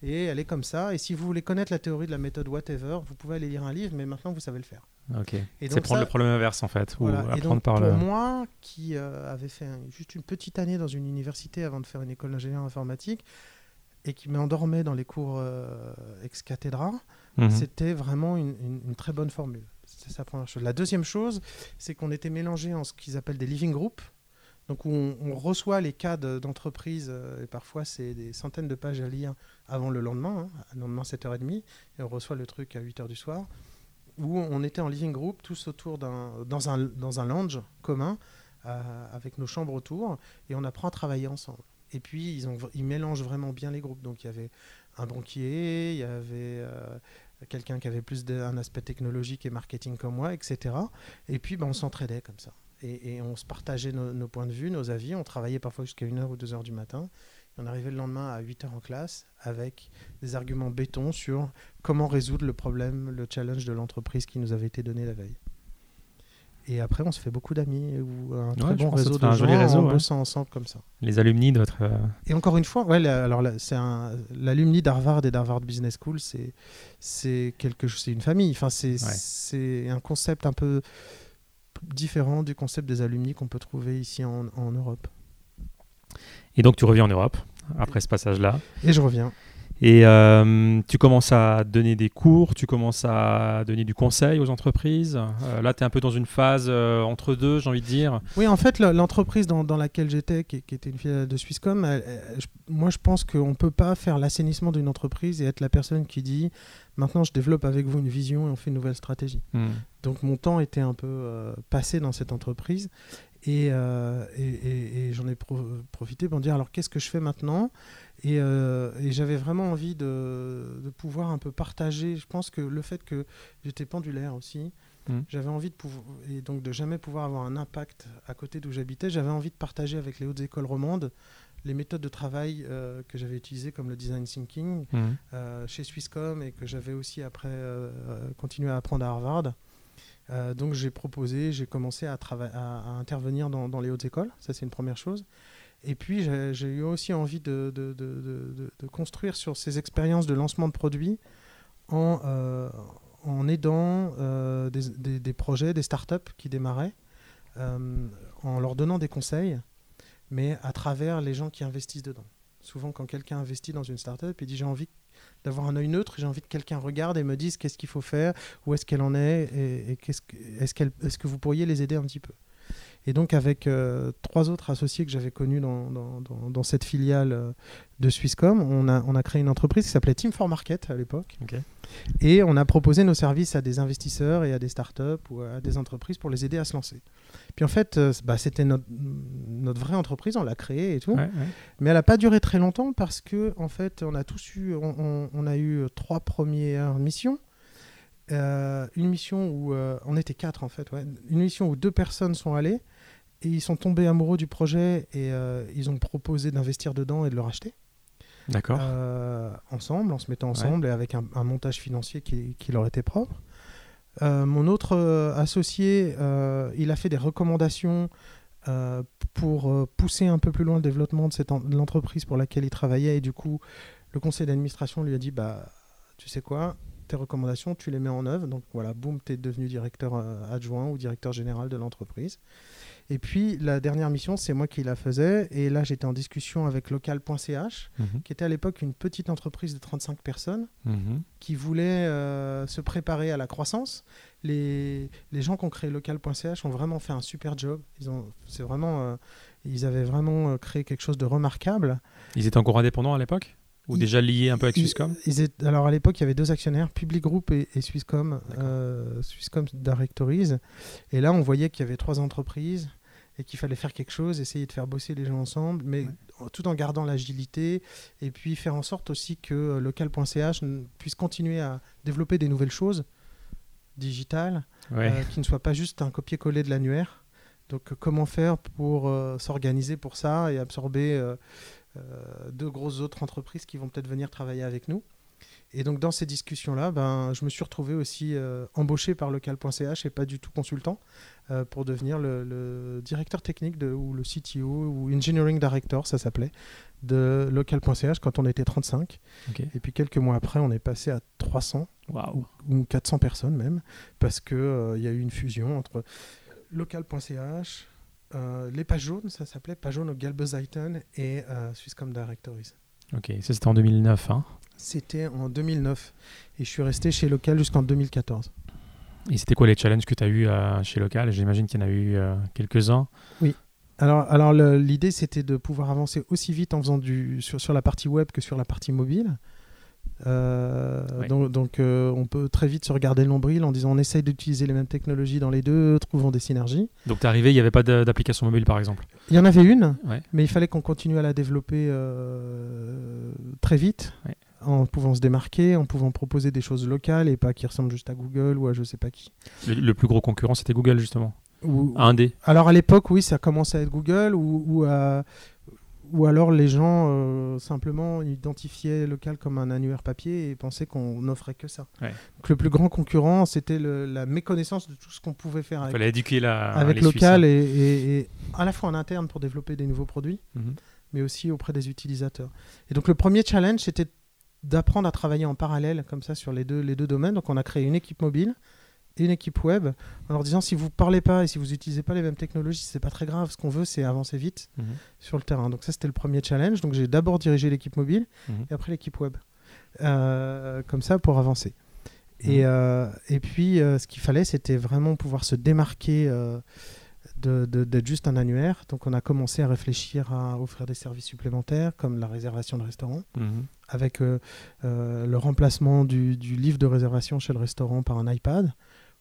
Et elle est comme ça. Et si vous voulez connaître la théorie de la méthode Whatever, vous pouvez aller lire un livre, mais maintenant vous savez le faire. Ok. C'est prendre ça- le problème inverse en fait, ou Voilà. Et apprendre donc, par pour le. moi, qui euh, avait fait un- juste une petite année dans une université avant de faire une école d'ingénieur informatique, et qui m'endormait dans les cours euh, ex cathedra, Mhm. c'était vraiment une, une- une très bonne formule. C'est sa première chose. La deuxième chose, c'est qu'on était mélangés en ce qu'ils appellent des living groups. Donc où on, on reçoit les cas de- d'entreprise, euh, et parfois c'est des centaines de pages à lire avant le lendemain, hein, le lendemain 7h30, et on reçoit le truc à 8h du soir, où on était en living group, tous autour d'un, dans, un, dans un lounge commun, euh, avec nos chambres autour, et on apprend à travailler ensemble. Et puis ils, ont, mélangent vraiment bien les groupes. Donc il y avait un banquier, il y avait euh, quelqu'un qui avait plus d'un aspect technologique et marketing comme moi, etc. Et puis ben, on s'entraidait comme ça. Et, on se partageait nos, nos points de vue, nos avis. On travaillait parfois jusqu'à 1h ou 2h du matin. Et on arrivait le lendemain à 8h en classe avec des arguments béton sur comment résoudre le problème, le challenge de l'entreprise qui nous avait été donné la veille. Et après, on se fait beaucoup d'amis ou un très Ouais, bon réseau de un joli gens réseau, en ouais. bossant ensemble comme ça. Les alumni doivent être. euh, Et encore une fois, ouais, la- alors c'est un l'alumni d'Harvard et d'Harvard Business School, c'est c'est quelque chose, c'est une famille. Enfin, c'est c'est un concept un peu différent du concept des alumni qu'on peut trouver ici en, en Europe. Et donc tu reviens en Europe après ce passage-là. Et je reviens. Et euh, tu commences à donner des cours, tu commences à donner du conseil aux entreprises. Euh, là, tu es un peu dans une phase euh, entre deux, j'ai envie de dire. Oui, en fait, l'entreprise dans, dans laquelle j'étais, qui, qui était une filiale de Swisscom, elle- elle- je- moi, je pense qu'on ne peut pas faire l'assainissement d'une entreprise et être la personne qui dit maintenant, je développe avec vous une vision et on fait une nouvelle stratégie. Donc mon temps était un peu passé dans cette entreprise et, euh, et, et- et j'en ai pro- profité pour me dire alors qu'est-ce que je fais maintenant? Et, euh, et j'avais vraiment envie de, de pouvoir un peu partager. Je pense que le fait que j'étais pendulaire aussi, Mhm. j'avais envie de pouvoir et donc de jamais pouvoir avoir un impact à côté d'où j'habitais. J'avais envie de partager avec les hautes écoles romandes les méthodes de travail euh, que j'avais utilisées comme le design thinking, euh, chez Swisscom et que j'avais aussi après continué à apprendre à Harvard. Euh, donc j'ai proposé, j'ai commencé à, intervenir dans, les hautes écoles, ça c'est une première chose. Et puis j'ai eu aussi envie de, construire sur ces expériences de lancement de produits en, euh, aidant euh, des, projets, des startups qui démarraient, en leur donnant des conseils, mais à travers les gens qui investissent dedans. Souvent, quand quelqu'un investit dans une startup, il dit j'ai envie d'avoir un œil neutre, j'ai envie que quelqu'un regarde et me dise qu'est-ce qu'il faut faire, où est-ce qu'elle en est, et, qu'est-ce que, qu'elle- est-ce que vous pourriez les aider un petit peu? Et donc avec euh, trois autres associés que j'avais connus dans, dans- dans- dans cette filiale euh, de Swisscom, on a, on a créé une entreprise qui s'appelait Team for Market à l'époque. Et on a proposé nos services à des investisseurs et à des startups ou à des entreprises pour les aider à se lancer. Puis en fait, euh, bah, c'était notre, notre vraie entreprise, on l'a créée et tout. Ouais, ouais. Mais elle n'a pas duré très longtemps parce que en fait, on a tous eu, on, on- on a eu trois premières missions. Euh, une mission où euh, on était quatre en fait, ouais. une mission où deux personnes sont allées et ils sont tombés amoureux du projet et euh, ils ont proposé d'investir dedans et de le racheter D'accord. ensemble, en se mettant ensemble et avec un, un montage financier qui, qui leur était propre. Mon autre associé, il a fait des recommandations pour pousser un peu plus loin le développement de, cette en- de l'entreprise pour laquelle il travaillait. Et du coup, le conseil d'administration lui a dit bah, Tu sais quoi tes recommandations, tu les mets en œuvre. Donc voilà, boum, tu es devenu directeur euh, adjoint ou directeur général de l'entreprise. Et puis la dernière mission, c'est moi qui la faisais. Et là, j'étais en discussion avec local.ch, Mhm. qui était à l'époque une petite entreprise de 35 personnes Mhm. qui voulait euh, se préparer à la croissance. Les, les gens qui ont créé local.ch ont vraiment fait un super job. Ils, ont, c'est vraiment, euh, ils avaient vraiment créé quelque chose de remarquable. Ils étaient encore indépendants à l'époque? Ou déjà liés un peu avec Swisscom ils étaient- alors à l'époque, il y avait deux actionnaires, Public Group et, et Swisscom, euh, Swisscom Directories. Et là, on voyait qu'il y avait trois entreprises et qu'il fallait faire quelque chose, essayer de faire bosser les gens ensemble, mais Ouais. tout en gardant l'agilité et puis faire en sorte aussi que euh, local.ch puisse continuer à développer des nouvelles choses digitales Ouais. euh, qui ne soit pas juste un copier-coller de l'annuaire. Donc comment faire pour euh, s'organiser pour ça et absorber deux grosses autres entreprises qui vont peut-être venir travailler avec nous. Et donc dans ces discussions-là, ben, je me suis retrouvé aussi euh, embauché par local.ch et pas du tout consultant euh, pour devenir le, le directeur technique de, ou le CTO ou Engineering Director, ça s'appelait, de local.ch quand on était 35. Ok. Et puis quelques mois après, on est passé à 300 Waouh. ou 400 personnes même, parce qu'il il y a eu une fusion entre local.ch, euh, les pages jaunes, ça s'appelait Page jaune au Galbuziten et euh, Swisscom Directories. Ok, ça c'était en 2009. Hein. C'était en 2009 et je suis resté chez Local jusqu'en 2014. Et c'était quoi les challenges que tu as eu euh, chez Local? J'imagine qu'il y en a eu euh, quelques-uns. Alors, alors le- l'idée c'était de pouvoir avancer aussi vite en faisant du sur, sur la partie web que sur la partie mobile. Euh. Donc, donc, euh, on peut très vite se regarder le nombril en disant on essaye d'utiliser les mêmes technologies dans les deux, trouvons des synergies. Donc t'es arrivé, il n'y avait pas d'application mobile par exemple? Il y en avait une, Ouais. Mais il fallait qu'on continue à la développer euh, très vite, Ouais. en pouvant se démarquer, en pouvant proposer des choses locales et pas qui ressemblent juste à Google ou à je sais pas qui. Le, le plus gros concurrent c'était Google justement. Ou- Un des. alors à l'époque, oui, ça commençait à être Google ou, ou, à- ou alors les gens euh, simplement identifiaient local comme un annuaire papier et pensaient qu'on n'offrait que ça. Ouais. Donc le plus grand concurrent, c'était la méconnaissance de tout ce qu'on pouvait faire avec, fallait éduquer la, avec les local Suisses, et, et- et à la fois en interne pour développer des nouveaux produits. hein. Mhm. mais aussi auprès des utilisateurs. Et donc le premier challenge, c'était d'apprendre à travailler en parallèle comme ça sur les deux, les deux domaines. Donc on a créé une équipe mobile et une équipe web en leur disant si vous parlez pas et si vous n'utilisez pas les mêmes technologies, c'est pas très grave. Ce qu'on veut, c'est avancer vite Mhm. sur le terrain. Donc ça, c'était le premier challenge. Donc j'ai d'abord dirigé l'équipe mobile Mhm. et après l'équipe web. Euh, comme ça pour avancer. Et, Mhm. euh, et puis, euh, ce qu'il fallait, c'était vraiment pouvoir se démarquer euh, de- de- d'être juste un annuaire. Donc, on a commencé à réfléchir à offrir des services supplémentaires, comme la réservation de restaurant, avec euh, euh, le remplacement du, du livre de réservation chez le restaurant par un iPad,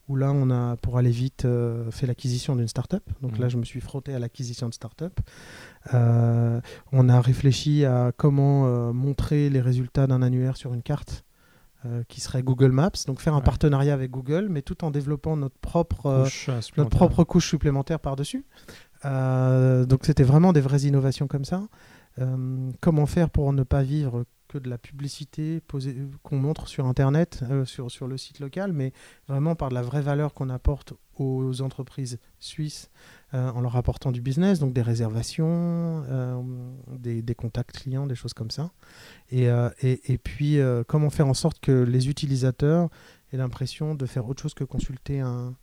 où là, on a, pour aller vite, euh, fait l'acquisition d'une start-up. Donc Mhm. là, je me suis frotté à l'acquisition de start-up. Euh, on a réfléchi à comment euh, montrer les résultats d'un annuaire sur une carte. qui serait Google Maps, donc faire un partenariat avec Google, mais tout en développant notre propre, Couche, notre supplémentaire. propre couche supplémentaire par-dessus. Donc c'était vraiment des vraies innovations comme ça. Comment faire pour ne pas vivre que de la publicité qu'on montre sur Internet, euh, sur, sur le site local, mais vraiment par de la vraie valeur qu'on apporte aux entreprises suisses euh, en leur apportant du business, donc des réservations, euh, des, des contacts clients, des choses comme ça. Et, et, et puis, comment faire en sorte que les utilisateurs et l'impression de faire autre chose que consulter un,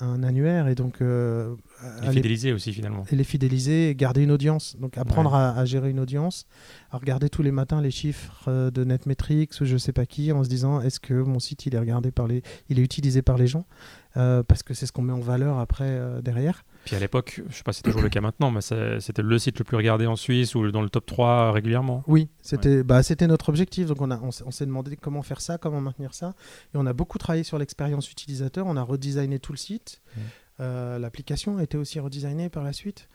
un annuaire et donc euh, les fidéliser aussi finalement. et les fidéliser et garder une audience. Donc apprendre à, gérer une audience à regarder tous les matins les chiffres euh, de Netmetrics ou je sais pas qui en se disant est-ce que mon site il est regardé par les il est utilisé par les gens euh, parce que c'est ce qu'on met en valeur après derrière puis à l'époque, je sais pas si c'est toujours le cas maintenant, mais c'était le site le plus regardé en Suisse ou dans le top 3 régulièrement. Oui, c'était bah, notre objectif. Donc on, a, on, s'est demandé comment faire ça, comment maintenir ça. Et on a beaucoup travaillé sur l'expérience utilisateur. On a redesigné tout le site. Euh, l'application a été aussi redesignée par la suite.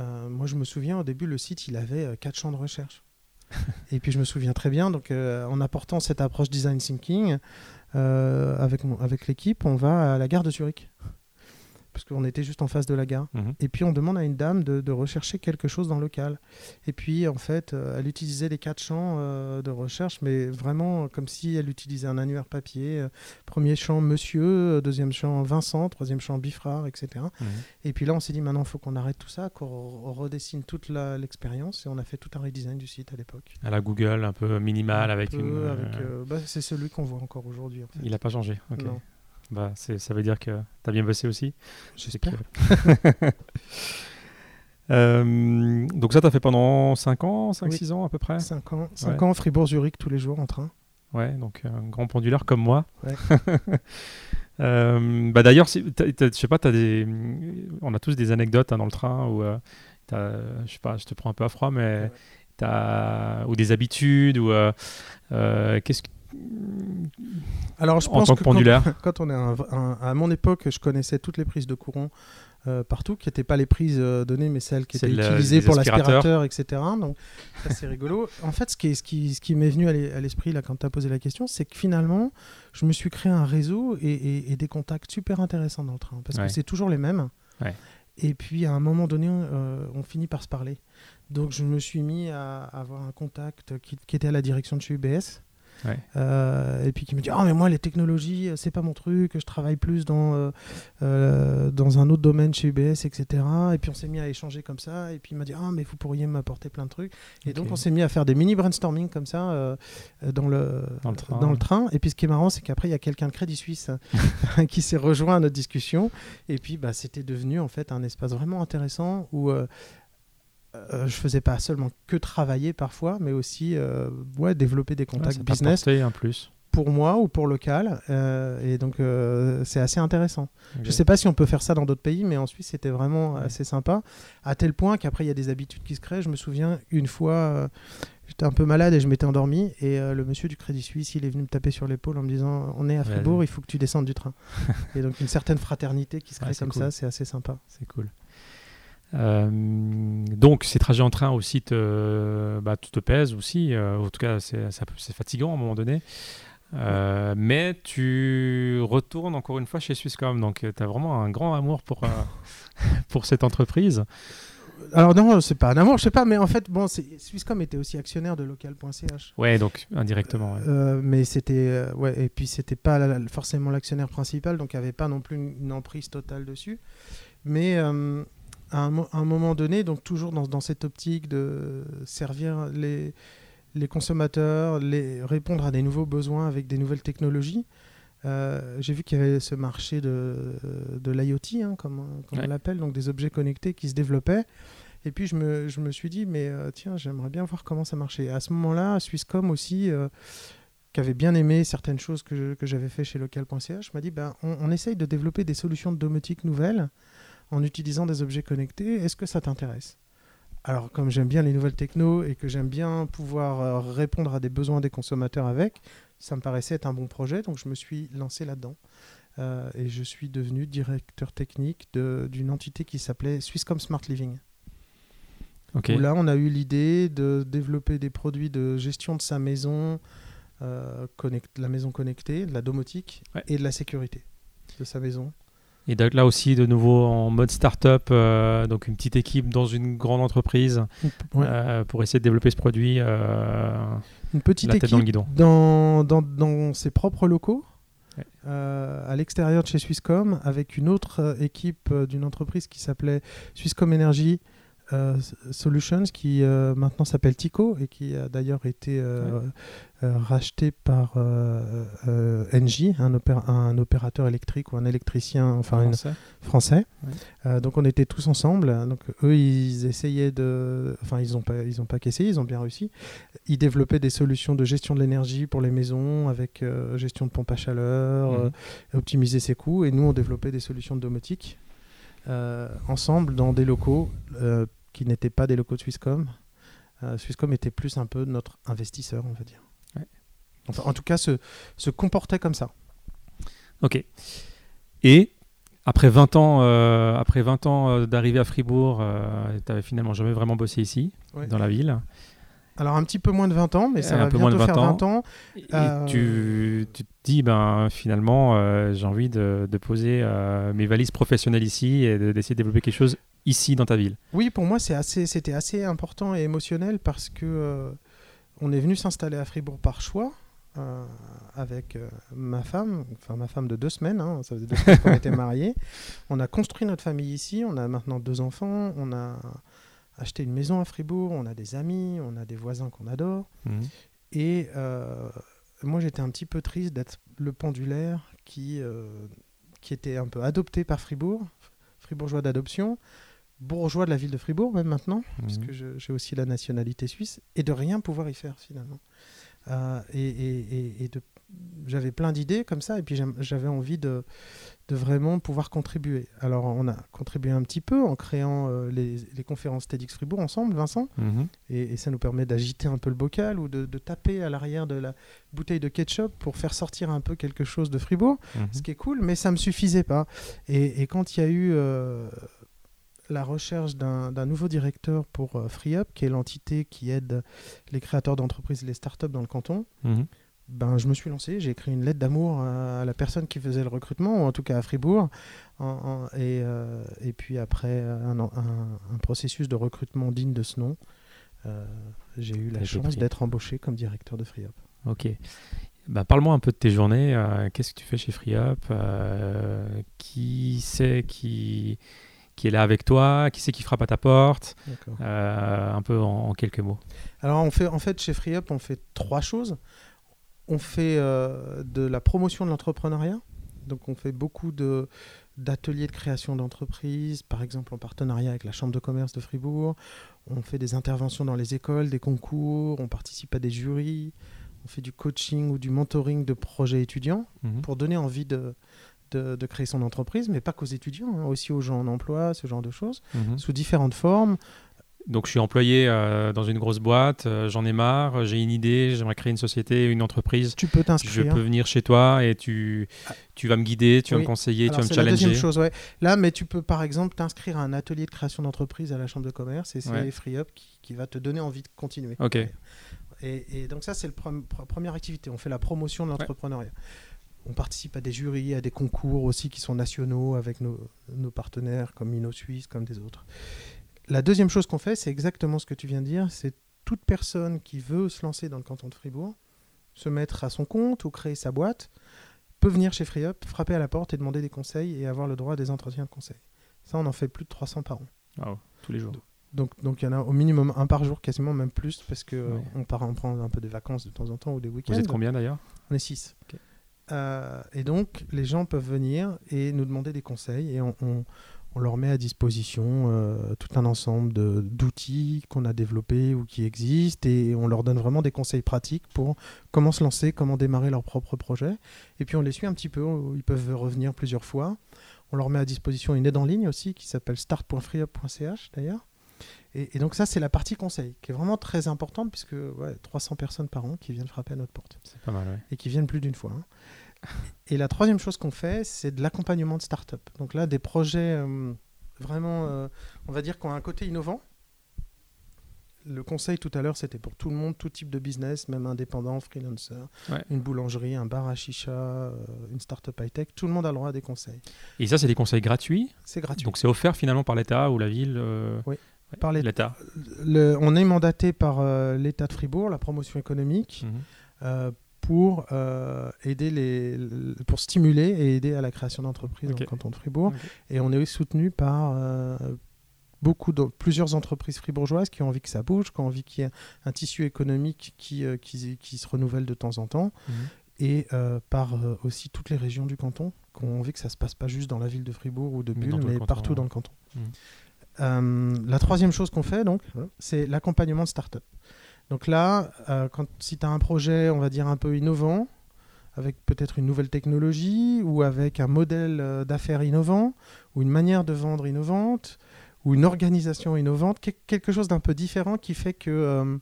Euh, moi, je me souviens, au début, le site, il avait euh, quatre champs de recherche. [LAUGHS] et puis je me souviens très bien, donc en apportant cette approche design thinking avec, avec l'équipe, on va à la gare de Zurich parce qu'on était juste en face de la gare. Mhm. Et puis on demande à une dame de, rechercher quelque chose dans le local. Et puis en fait, euh, elle utilisait les quatre champs euh, de recherche, mais vraiment comme si elle utilisait un annuaire papier. Euh, premier champ Monsieur, deuxième champ Vincent, troisième champ Bifrard, etc. Mhm. Et puis là, on s'est dit maintenant, il faut qu'on arrête tout ça, qu'on redessine toute l'expérience. Et on a fait tout un redesign du site à l'époque. À la Google, un peu minimal, avec une. Bah, c'est celui qu'on voit encore aujourd'hui. Il n'a pas changé. Non. Bah, ça veut dire que tu as bien bossé aussi. J'espère. [LAUGHS] euh, donc ça, tu as fait pendant 5 ans, 5-6 ans à peu près? 5 ans, 5 ans, Fribourg-Zurich tous les jours en train. Ouais, donc un grand pendulaire comme moi. Ouais. [LAUGHS] euh, bah D'ailleurs, je sais pas, as des... on a tous des anecdotes hein, dans le train où, euh, je sais pas, je te prends un peu à froid, mais... As, ou des habitudes ou euh, euh, qu'est-ce que alors, je pense que, [LAUGHS] quand, on est à mon époque, je connaissais toutes les prises de courant euh, partout, qui n'étaient pas les prises euh, données, mais celles qui étaient utilisées pour l'aspirateur, etc. Donc, ça, c'est rigolo. En fait, ce qui, ce qui, ce qui m'est venu à l'esprit là, quand tu as posé la question, c'est que finalement, je me suis créé un réseau et, des contacts super intéressants dans le train, parce que c'est toujours les mêmes. Et puis, à un moment donné, euh, on finit par se parler. Donc, je me suis mis à, avoir un contact qui, qui était à la direction de chez UBS euh, et puis qui me dit ah mais moi les technologies euh, c'est pas mon truc je travaille plus dans euh, dans un autre domaine chez UBS etc et puis on s'est mis à échanger comme ça. Et puis il m'a dit ah mais vous pourriez m'apporter plein de trucs. Et donc on s'est mis à faire des mini brainstorming comme ça dans le dans le, train. et puis ce qui est marrant c'est qu'après il y a quelqu'un de Crédit Suisse [LAUGHS] qui s'est rejoint à notre discussion. Et puis bah c'était devenu en fait un espace vraiment intéressant où euh, je faisais pas seulement que travailler parfois, mais aussi euh, ouais, développer des contacts business. un plus. Pour moi ou pour local. Euh, et donc, c'est assez intéressant. Je ne sais pas si on peut faire ça dans d'autres pays, mais en Suisse, c'était vraiment assez sympa. À tel point qu'après, il y a des habitudes qui se créent. Je me souviens, une fois, j'étais un peu malade et je m'étais endormi. Et le monsieur du Crédit Suisse, il est venu me taper sur l'épaule en me disant On est à Fribourg, il faut que tu descendes du train. [LAUGHS] et donc, une certaine fraternité qui se crée comme ça, c'est assez sympa. C'est cool. Euh, donc ces trajets en train aussi te, bah, te pèsent aussi, euh, en tout cas c'est fatigant à un moment donné. Euh, mais tu retournes encore une fois chez Swisscom, donc tu as vraiment un grand amour pour, [LAUGHS] pour cette entreprise. Alors non, c'est pas un amour, je sais pas, mais en fait, bon, Swisscom était aussi actionnaire de local.ch. Ouais, donc indirectement. mais c'était, ouais, et puis c'était pas forcément l'actionnaire principal, donc il n'y avait pas non plus une, une, emprise totale dessus. Mais à un, moment donné, donc toujours dans, cette optique de servir les, les consommateurs, les, répondre à des nouveaux besoins avec des nouvelles technologies. Euh, j'ai vu qu'il y avait ce marché de, de l'IoT, hein, comme, on l'appelle, donc des objets connectés qui se développaient. Et puis je me, je me suis dit, mais euh, tiens, j'aimerais bien voir comment ça marchait. À ce moment-là, Swisscom aussi, euh, qui avait bien aimé certaines choses que, j'avais fait chez local.ch, m'a dit, ben, on, on, essaye de développer des solutions de domotique nouvelles en utilisant des objets connectés. Est-ce que ça t'intéresse? Alors, comme j'aime bien les nouvelles techno et que j'aime bien pouvoir euh, répondre à des besoins des consommateurs avec, ça me paraissait être un bon projet, donc je me suis lancé là-dedans. Euh, et je suis devenu directeur technique d'une entité qui s'appelait Swisscom Smart Living. Où là, on a eu l'idée de développer des produits de gestion de sa maison, euh, la maison connectée, de la domotique et de la sécurité de sa maison. Et donc là aussi, de nouveau en mode start-up, euh, donc une petite équipe dans une grande entreprise euh, pour essayer de développer ce produit. Euh, une petite équipe dans, le guidon. Dans, dans, dans, ses propres locaux, à l'extérieur de chez Swisscom, avec une autre équipe d'une entreprise qui s'appelait Swisscom Energy, Solutions qui euh, maintenant s'appelle Tico et qui a d'ailleurs été euh, euh, racheté par euh, euh, Engie, un, opéra- un opérateur électrique ou un électricien enfin une- Français. français. Ouais. Euh, donc on était tous ensemble. Donc eux, ils essayaient de, enfin ils ont pas, ils ont pas qu'essayé, ils ont bien réussi. Ils développaient des solutions de gestion de l'énergie pour les maisons avec euh, gestion de pompe à chaleur, Mhm. euh, optimiser ses coûts. Et nous, on développait des solutions de domotique euh, ensemble dans des locaux euh, qui n'étaient pas des locaux de Swisscom. Euh, Swisscom était plus un peu notre investisseur, on va dire. Ouais. Enfin, en tout cas, se, se comportait comme ça. Ok. Et après 20 ans, euh, après 20 ans euh, d'arrivée à Fribourg, tu n'avais finalement jamais vraiment bossé ici, Ouais. dans la ville. Alors un petit peu moins de 20 ans, mais ça Un va peu moins de 20 faire ans. 20 ans. Et Euh, tu, tu te dis, ben, finalement, euh, j'ai envie de, de poser euh, mes valises professionnelles ici et de- d'essayer de développer quelque chose ici dans ta ville? Oui, pour moi, c'est assez, c'était assez important et émotionnel parce que euh, on est venu s'installer à Fribourg par choix euh, avec euh, ma femme, enfin ma femme de deux semaines. hein, ça faisait deux semaines qu'on était mariés. [LAUGHS] On a construit notre famille ici. On a maintenant deux enfants. On a acheté une maison à Fribourg. On a des amis. On a des voisins qu'on adore. Et euh, moi, j'étais un petit peu triste d'être le pendulaire qui, qui était un peu adopté par Fribourg, fribourgeois d'adoption, bourgeois de la ville de Fribourg même maintenant, puisque je- j'ai aussi la nationalité suisse, et de rien pouvoir y faire finalement. Euh, et et- et- j'avais plein d'idées comme ça, et puis j'avais envie de, de vraiment pouvoir contribuer. Alors on a contribué un petit peu en créant euh, les, les conférences TEDx Fribourg ensemble, Vincent. Mhm. Et, et ça nous permet d'agiter un peu le bocal ou de, de taper à l'arrière de la bouteille de ketchup pour faire sortir un peu quelque chose de Fribourg, Mhm. ce qui est cool, mais ça ne me suffisait pas. Et, et quand il y a eu euh, la recherche d'un nouveau directeur pour euh, FreeUp, qui est l'entité qui aide les créateurs d'entreprises et les startups dans le canton, Mhm. ben, je me suis lancé, j'ai écrit une lettre d'amour à, la personne qui faisait le recrutement, ou en tout cas à Fribourg. En- en- et, euh, et puis après un, an- un- un processus de recrutement digne de ce nom, euh, j'ai eu la chance d'être embauché comme directeur de FreeUp. Ok. Bah, Parle-moi un peu de tes journées. euh, Qu'est-ce que tu fais chez FreeUp euh, Qui c'est qui, qui est là avec toi Qui c'est qui frappe à ta porte. Euh, Un peu en, en quelques mots. Alors on fait, en fait, chez FreeUp, on fait trois choses. On fait euh, de la promotion de l'entrepreneuriat. Donc on fait beaucoup de d'ateliers de création d'entreprises, par exemple en partenariat avec la Chambre de commerce de Fribourg. On fait des interventions dans les écoles, des concours, on participe à des jurys, on fait du coaching ou du mentoring de projets étudiants Mhm. pour donner envie de, de, de créer son entreprise, mais pas qu'aux étudiants, hein, aussi aux gens en emploi, ce genre de choses, Mhm. sous différentes formes. Donc je suis employé euh, dans une grosse boîte, euh, j'en ai marre, j'ai une idée, j'aimerais créer une société, une entreprise. Tu peux Je t'inscrire. peux venir chez toi et tu, tu vas me guider, tu vas me conseiller, Alors, tu vas me c'est la deuxième challenger. chose, ouais. Là, mais tu peux par exemple t'inscrire à un atelier de création d'entreprise à la chambre de commerce et c'est Ouais. FreeUp qui, qui va te donner envie de continuer. Ok. Et, et donc ça, c'est la première activité. On fait la promotion de l'entrepreneuriat. On participe à des jurys, à des concours aussi qui sont nationaux avec nos, nos partenaires comme InnoSuisse, comme des autres. La deuxième chose qu'on fait, c'est exactement ce que tu viens de dire, c'est toute personne qui veut se lancer dans le canton de Fribourg, se mettre à son compte ou créer sa boîte, peut venir chez FreeUp, frapper à la porte et demander des conseils et avoir le droit à des entretiens de conseil. Ça, on en fait plus de 300 par an. Wow, tous les jours. Donc, donc il y en a au minimum un par jour, quasiment même plus, parce que Ouais. on part en prendre un peu des vacances de temps en temps ou des week-ends. Vous êtes combien d'ailleurs? On est 6. Ok. et donc, les gens peuvent venir et nous demander des conseils et on, on- leur met à disposition euh, tout un ensemble d'outils qu'on a développés ou qui existent et on leur donne vraiment des conseils pratiques pour comment se lancer, comment démarrer leur propre projet. Et puis on les suit un petit peu, ils peuvent revenir plusieurs fois. On leur met à disposition une aide en ligne aussi qui s'appelle start.freeup.ch d'ailleurs. Et, et donc ça, c'est la partie conseil qui est vraiment très importante puisque ouais, 300 personnes par an qui viennent frapper à notre porte C'est pas mal, ouais. et qui viennent plus d'une fois. hein. Et la troisième chose qu'on fait, c'est de l'accompagnement de start-up. Donc là, des projets euh, vraiment, euh, on va dire, qui ont un côté innovant. Le conseil tout à l'heure, c'était pour tout le monde, tout type de business, même indépendant, freelancer, Ouais. une boulangerie, un bar à chicha, euh, une start-up high-tech. Tout le monde a le droit à des conseils. Et ça, c'est des conseils gratuits? C'est gratuit. Donc c'est offert finalement par l'État ou la ville Oui, ouais, par l'État. on est mandaté par euh, l'État de Fribourg, la promotion économique, Mhm. euh, pour euh, aider les, le- pour stimuler et aider à la création d'entreprises dans le canton de Fribourg. Et on est soutenu par beaucoup de, plusieurs entreprises fribourgeoises qui ont envie que ça bouge, qui ont envie qu'il y ait un tissu économique qui, qui, qui se renouvelle de temps en temps, Mhm. et euh, par euh, aussi toutes les régions du canton qui ont envie que ça se passe pas juste dans la ville de Fribourg ou de Bulle, mais canton, partout dans le canton. Mhm. Euh, la troisième chose qu'on fait, donc, c'est l'accompagnement de start-up. Donc là, euh, quand, si tu as un projet, on va dire, un peu innovant, avec peut-être une nouvelle technologie, ou avec un modèle euh, d'affaires innovant, ou une manière de vendre innovante, ou une organisation innovante, que- quelque chose d'un peu différent qui fait que euh,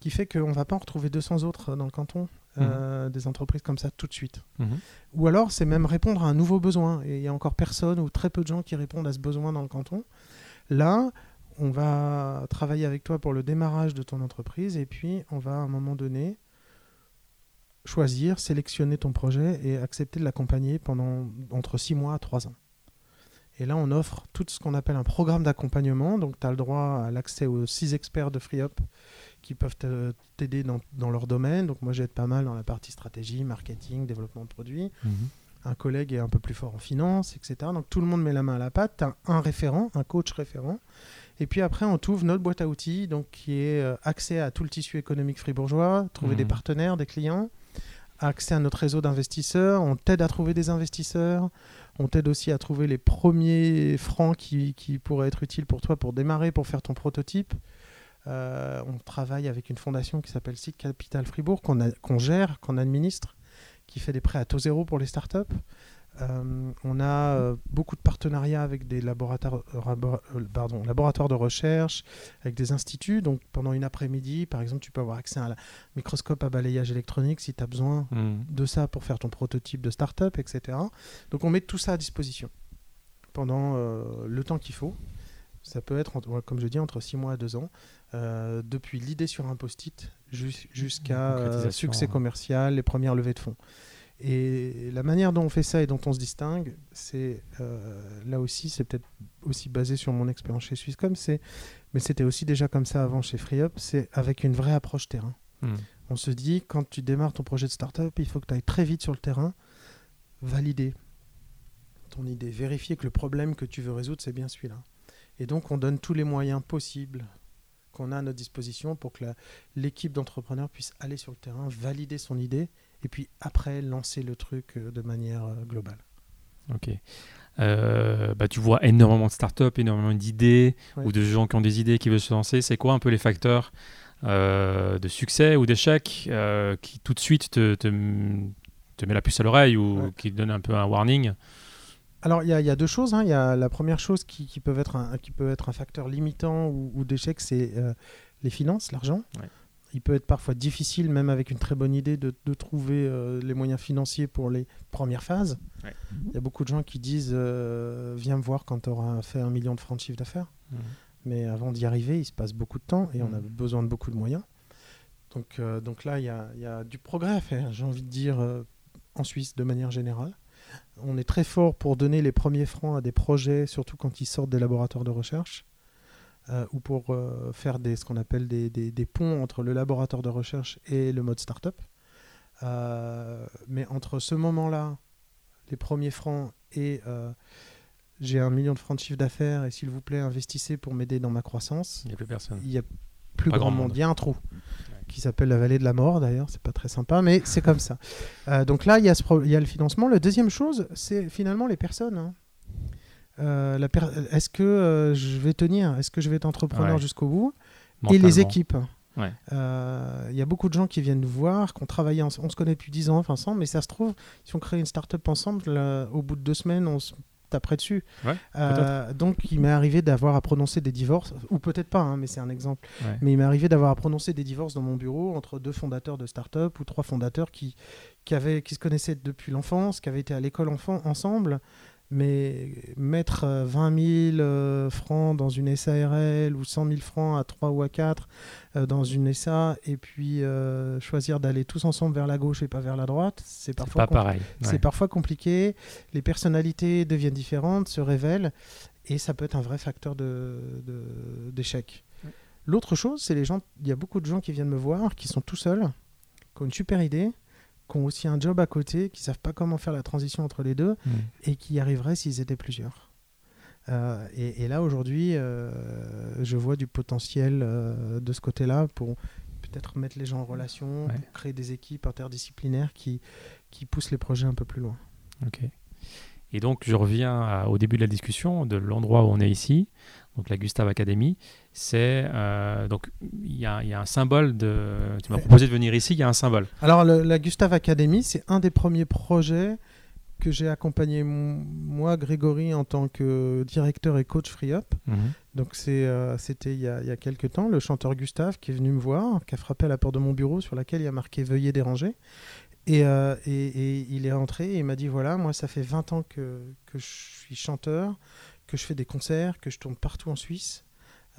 qui fait qu'on ne va pas en retrouver 200 autres dans le canton, euh, des entreprises comme ça tout de suite. Mhm. Ou alors, c'est même répondre à un nouveau besoin. Et il y a encore personne ou très peu de gens qui répondent à ce besoin dans le canton. Là, on va travailler avec toi pour le démarrage de ton entreprise et puis on va à un moment donné choisir, sélectionner ton projet et accepter de l'accompagner pendant entre 6 mois à 3 ans. Et là, on offre tout ce qu'on appelle un programme d'accompagnement. Donc, tu as le droit à l'accès aux 6 experts de FreeUp qui peuvent t'aider dans, dans leur domaine. Donc, moi, j'aide pas mal dans la partie stratégie, marketing, développement de produits Mhm. Un collègue est un peu plus fort en finance, etc. Donc tout le monde met la main à la pâte. Tu as un référent, un coach référent. Et puis après, on t'ouvre notre boîte à outils, donc qui est euh, accès à tout le tissu économique fribourgeois, trouver des partenaires, des clients, accès à notre réseau d'investisseurs. On t'aide à trouver des investisseurs. On t'aide aussi à trouver les premiers francs qui, qui pourraient être utiles pour toi pour démarrer, pour faire ton prototype. Euh, on travaille avec une fondation qui s'appelle Site Capital Fribourg, qu'on gère, qu'on administre, qui fait des prêts à taux zéro pour les startups. Euh, on a euh, beaucoup de partenariats avec des laboratoires, euh, pardon, laboratoires de recherche, avec des instituts. Donc pendant une après-midi, par exemple, tu peux avoir accès à un microscope à balayage électronique si tu as besoin Mhm. de ça pour faire ton prototype de startup, etc. Donc on met tout ça à disposition pendant le temps qu'il faut. Ça peut être, comme je dis, entre 6 mois et 2 ans, euh, depuis l'idée sur un post-it jus- jusqu'à euh, succès ouais. commercial, les premières levées de fonds. Et la manière dont on fait ça et dont on se distingue, c'est euh, là aussi, c'est peut-être aussi basé sur mon expérience chez Swisscom, c'est, mais c'était aussi déjà comme ça avant chez FreeUp, c'est avec une vraie approche terrain. Mhm. On se dit, quand tu démarres ton projet de startup, il faut que tu ailles très vite sur le terrain, valider ton idée, vérifier que le problème que tu veux résoudre, c'est bien celui-là. Et donc, on donne tous les moyens possibles qu'on a à notre disposition pour que l'équipe d'entrepreneurs puisse aller sur le terrain, valider son idée, et puis après, lancer le truc euh, de manière euh, globale. Ok. Euh, bah, tu vois énormément de startups, énormément d'idées Ouais. ou de gens qui ont des idées qui veulent se lancer. C'est quoi un peu les facteurs euh, de succès ou d'échec euh, qui tout de suite te, te, te met la puce à l'oreille ou Ouais. qui te donne un peu un warning? Alors, il y, a- il y a deux choses. hein. Il y a la première chose qui, qui peut être un, qui peut être un facteur limitant ou, ou d'échec, c'est euh, les finances, l'argent. Ouais. Il peut être parfois difficile, même avec une très bonne idée, de, de trouver euh, les moyens financiers pour les premières phases. Ouais. Il y a beaucoup de gens qui disent euh, Viens me voir quand tu auras fait un million de francs de chiffre d'affaires. Mhm. Mais avant d'y arriver, il se passe beaucoup de temps et on a Mhm. besoin de beaucoup de moyens. Donc, donc là, il y a, il y a du progrès à faire, j'ai envie de dire, en Suisse de manière générale. On est très fort pour donner les premiers francs à des projets, surtout quand ils sortent des laboratoires de recherche, euh, ou pour euh, faire des, ce qu'on appelle des, des- des ponts entre le laboratoire de recherche et le mode startup. Euh, mais entre ce moment-là, les premiers francs et j'ai un million de francs de chiffre d'affaires et s'il vous plaît, investissez pour m'aider dans ma croissance, Il n'y a plus personne. il y a plus Pas grand, grand monde. monde. Il y a un trou qui s'appelle la vallée de la mort d'ailleurs. C'est pas très sympa, mais c'est comme ça. Euh, donc là, il y, a ce pro- il y a le financement. La deuxième chose, c'est finalement les personnes. hein. Euh, per- Est-ce que euh, je vais tenir Est-ce que je vais être entrepreneur Ouais. jusqu'au bout? Et les équipes. Ouais. Euh, Il y a beaucoup de gens qui viennent nous voir, qui ont travaillé ensemble. On se connaît depuis 10 ans ensemble, mais ça se trouve, si on crée une start-up ensemble, là, au bout de deux semaines, on se taperait dessus. Ouais, Euh, donc, il m'est arrivé d'avoir à prononcer des divorces, ou peut-être pas, hein, mais c'est un exemple. Ouais. Mais il m'est arrivé d'avoir à prononcer des divorces dans mon bureau entre deux fondateurs de start-up ou trois fondateurs qui, qui, avaient, qui se connaissaient depuis l'enfance, qui avaient été à l'école enfant, ensemble. Mais mettre euh, 20 000 euh, francs dans une SARL ou 100 000 francs à 3 ou à 4 euh, dans une SA et puis euh, choisir d'aller tous ensemble vers la gauche et pas vers la droite, c'est parfois, pas pareil. c'est parfois compliqué. Les personnalités deviennent différentes, se révèlent et ça peut être un vrai facteur de- de- d'échec. L'autre chose, c'est les gens. Il y a beaucoup de gens qui viennent me voir, qui sont tout seuls, qui ont une super idée, qui ont aussi un job à côté, qui savent pas comment faire la transition entre les deux Mhm. et qui y arriveraient s'ils étaient plusieurs. Euh, et, et, là, aujourd'hui, je vois du potentiel de ce côté-là pour peut-être mettre les gens en relation, créer des équipes interdisciplinaires qui, qui poussent les projets un peu plus loin. Ok. Et donc, je reviens au début de la discussion de l'endroit où on est ici, donc la Gustave Academy. C'est euh, donc il y, a un symbole de. Tu m'as proposé de venir ici. Il y a un symbole. Alors la Gustave Academy, c'est un des premiers projets que j'ai accompagné moi, Grégory, en tant que directeur et coach FreeUp. Mhm. Donc euh, c'était il, y a quelques temps, le chanteur Gustave qui est venu me voir, qui a frappé à la porte de mon bureau sur laquelle il y a marqué Veuillez déranger. Euh, et, et, il est rentré et il m'a dit voilà, moi ça fait 20 ans que, que, je suis chanteur, que je fais des concerts, que je tourne partout en Suisse.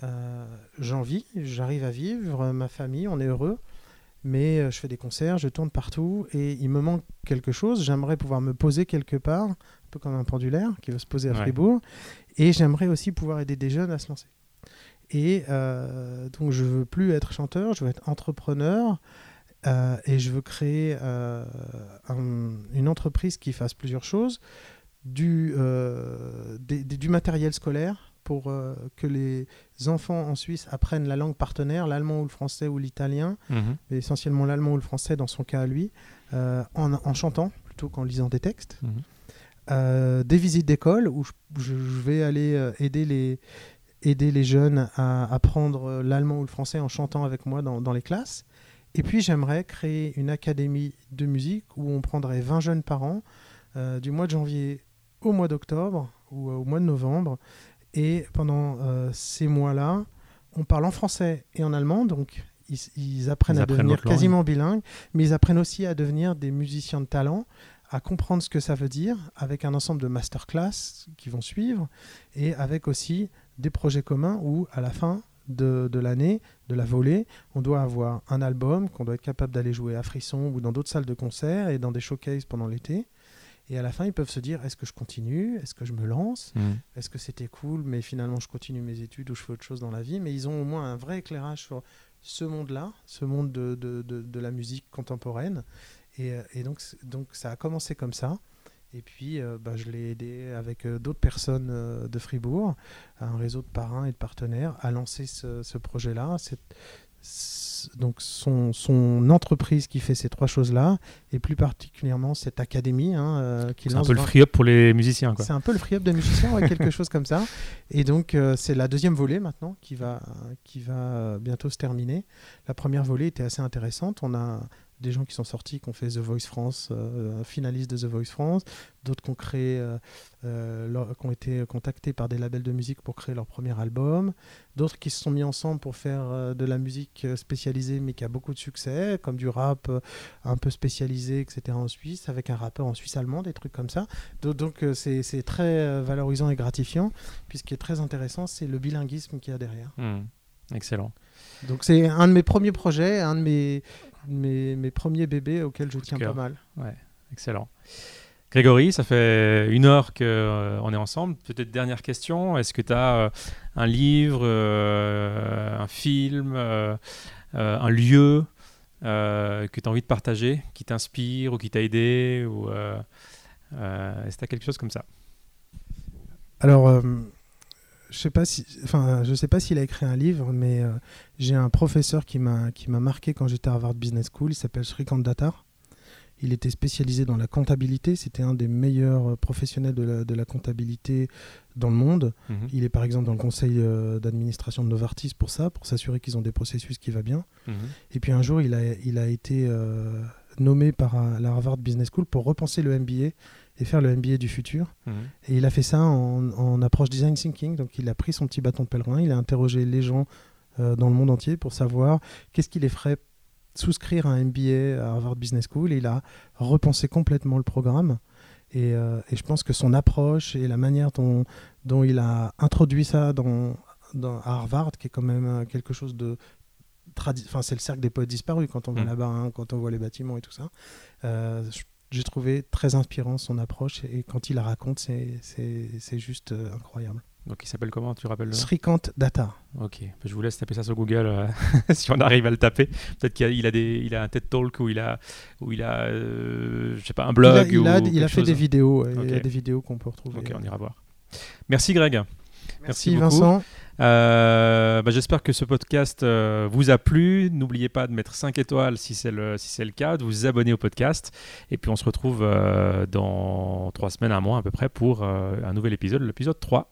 Euh, J'en vis, j'arrive à vivre, ma famille, on est heureux, mais euh, je fais des concerts, je tourne partout et il me manque quelque chose. J'aimerais pouvoir me poser quelque part, un peu comme un pendulaire qui veut se poser à Fribourg, et j'aimerais aussi pouvoir aider des jeunes à se lancer. Et euh, donc je veux plus être chanteur, je veux être entrepreneur. Euh, et je veux créer euh, une entreprise qui fasse plusieurs choses. Du, euh, du matériel scolaire pour que les enfants en Suisse apprennent la langue partenaire, l'allemand ou le français ou l'italien, mhm. mais essentiellement l'allemand ou le français dans son cas à lui, en, chantant plutôt qu'en lisant des textes. Mhm. des visites d'école où je, vais aller aider les, aider les jeunes à apprendre l'allemand ou le français en chantant avec moi dans, dans les classes. Et puis j'aimerais créer une académie de musique où on prendrait 20 jeunes par an, euh, du mois de janvier au mois d'octobre ou euh, au mois de novembre. Et pendant euh, ces mois-là, on parle en français et en allemand, donc ils, apprennent à devenir quasiment bilingues, mais ils apprennent aussi à devenir des musiciens de talent, à comprendre ce que ça veut dire, avec un ensemble de masterclass qui vont suivre, et avec aussi des projets communs où, à la fin, de, l'année, de la volée, on doit avoir un album qu'on doit être capable d'aller jouer à Frisson ou dans d'autres salles de concert et dans des showcases pendant l'été. Et à la fin, ils peuvent se dire est-ce que je continue? Est-ce que je me lance? Mmh. Est-ce que c'était cool, mais finalement je continue mes études ou je fais autre chose dans la vie Mais ils ont au moins un vrai éclairage sur ce monde-là, ce monde de, de, de, la musique contemporaine. Et, et, donc, donc ça a commencé comme ça. Et puis, euh, bah, je l'ai aidé avec euh, d'autres personnes euh, de Fribourg, un réseau de parrains et de partenaires, à lancer ce, projet-là. Donc son, son, entreprise qui fait ces trois choses-là, et plus particulièrement cette académie hein, qui C'est un peu le free-up pour les musiciens. C'est un peu le free-up des musiciens, quelque chose comme ça. Et donc, c'est la deuxième volée maintenant qui va, qui va bientôt se terminer. La première volée était assez intéressante. On a des gens qui sont sortis, qui ont fait The Voice France, euh, finaliste de The Voice France, d'autres qui ont créé, euh, euh, qui ont été contactés par des labels de musique pour créer leur premier album, d'autres qui se sont mis ensemble pour faire de la musique spécialisée mais qui a beaucoup de succès, comme du rap un peu spécialisé, etc. en Suisse, avec un rappeur en Suisse allemand, des trucs comme ça. Donc c'est très valorisant et gratifiant. Puis ce qui est très intéressant, c'est le bilinguisme qu'il y a derrière. Hmm. excellent. Donc c'est un de mes premiers projets, un de mes mes, mes premiers bébés auxquels je tiens pas mal. Ouais, excellent. Grégory, ça fait une heure qu'on euh, est ensemble. Peut-être dernière question. Est-ce que tu as euh, un livre, euh, un film, un lieu que tu as envie de partager, qui t'inspire ou qui t'a aidé ou, Est-ce que tu as quelque chose comme ça? Alors, je sais pas si, enfin, je sais pas s'il a écrit un livre, mais euh, j'ai un professeur qui m'a qui m'a marqué quand j'étais à Harvard Business School. Il s'appelle Srikant Datar. Il était spécialisé dans la comptabilité. C'était un des meilleurs euh, professionnels de la, de la comptabilité dans le monde. Mhm. Il est par exemple dans le conseil euh, d'administration de Novartis pour ça, pour s'assurer qu'ils ont des processus qui vont bien. Mhm. Et puis un jour, il a, il a été nommé par la Harvard Business School pour repenser le MBA et faire le MBA du futur. Mhm. Et il a fait ça en, approche design thinking. Donc il a pris son petit bâton de pèlerin, il a interrogé les gens euh, dans le monde entier pour savoir qu'est-ce qui les ferait souscrire à un MBA à Harvard Business School. Et il a repensé complètement le programme. Et, euh, et, je pense que son approche et la manière dont, dont il a introduit ça dans, dans Harvard, qui est quand même euh, quelque chose de Enfin, c'est le cercle des poètes disparus quand on va mhm. là-bas, hein, quand on voit les bâtiments et tout ça. Euh, j'ai trouvé très inspirant son approche et quand il la raconte, c'est juste euh, incroyable. Donc il s'appelle comment Tu rappelles le Srikant Data. Ok, je vous laisse taper ça sur Google euh, [LAUGHS] si on arrive à le taper. Peut-être qu'il a, il a, des, il a un TED Talk où il a, où il a euh, je sais pas, un blog. Il a, il a, fait des vidéos. Il y a des vidéos qu'on peut retrouver. Ok, on ira voir. Merci Greg. Merci, Vincent. Euh, bah, j'espère que ce podcast euh, vous a plu. N'oubliez pas de mettre 5 étoiles si c'est le, cas, de vous abonner au podcast. Et puis on se retrouve dans 3 semaines, un mois à peu près, pour un nouvel épisode, l'épisode 3.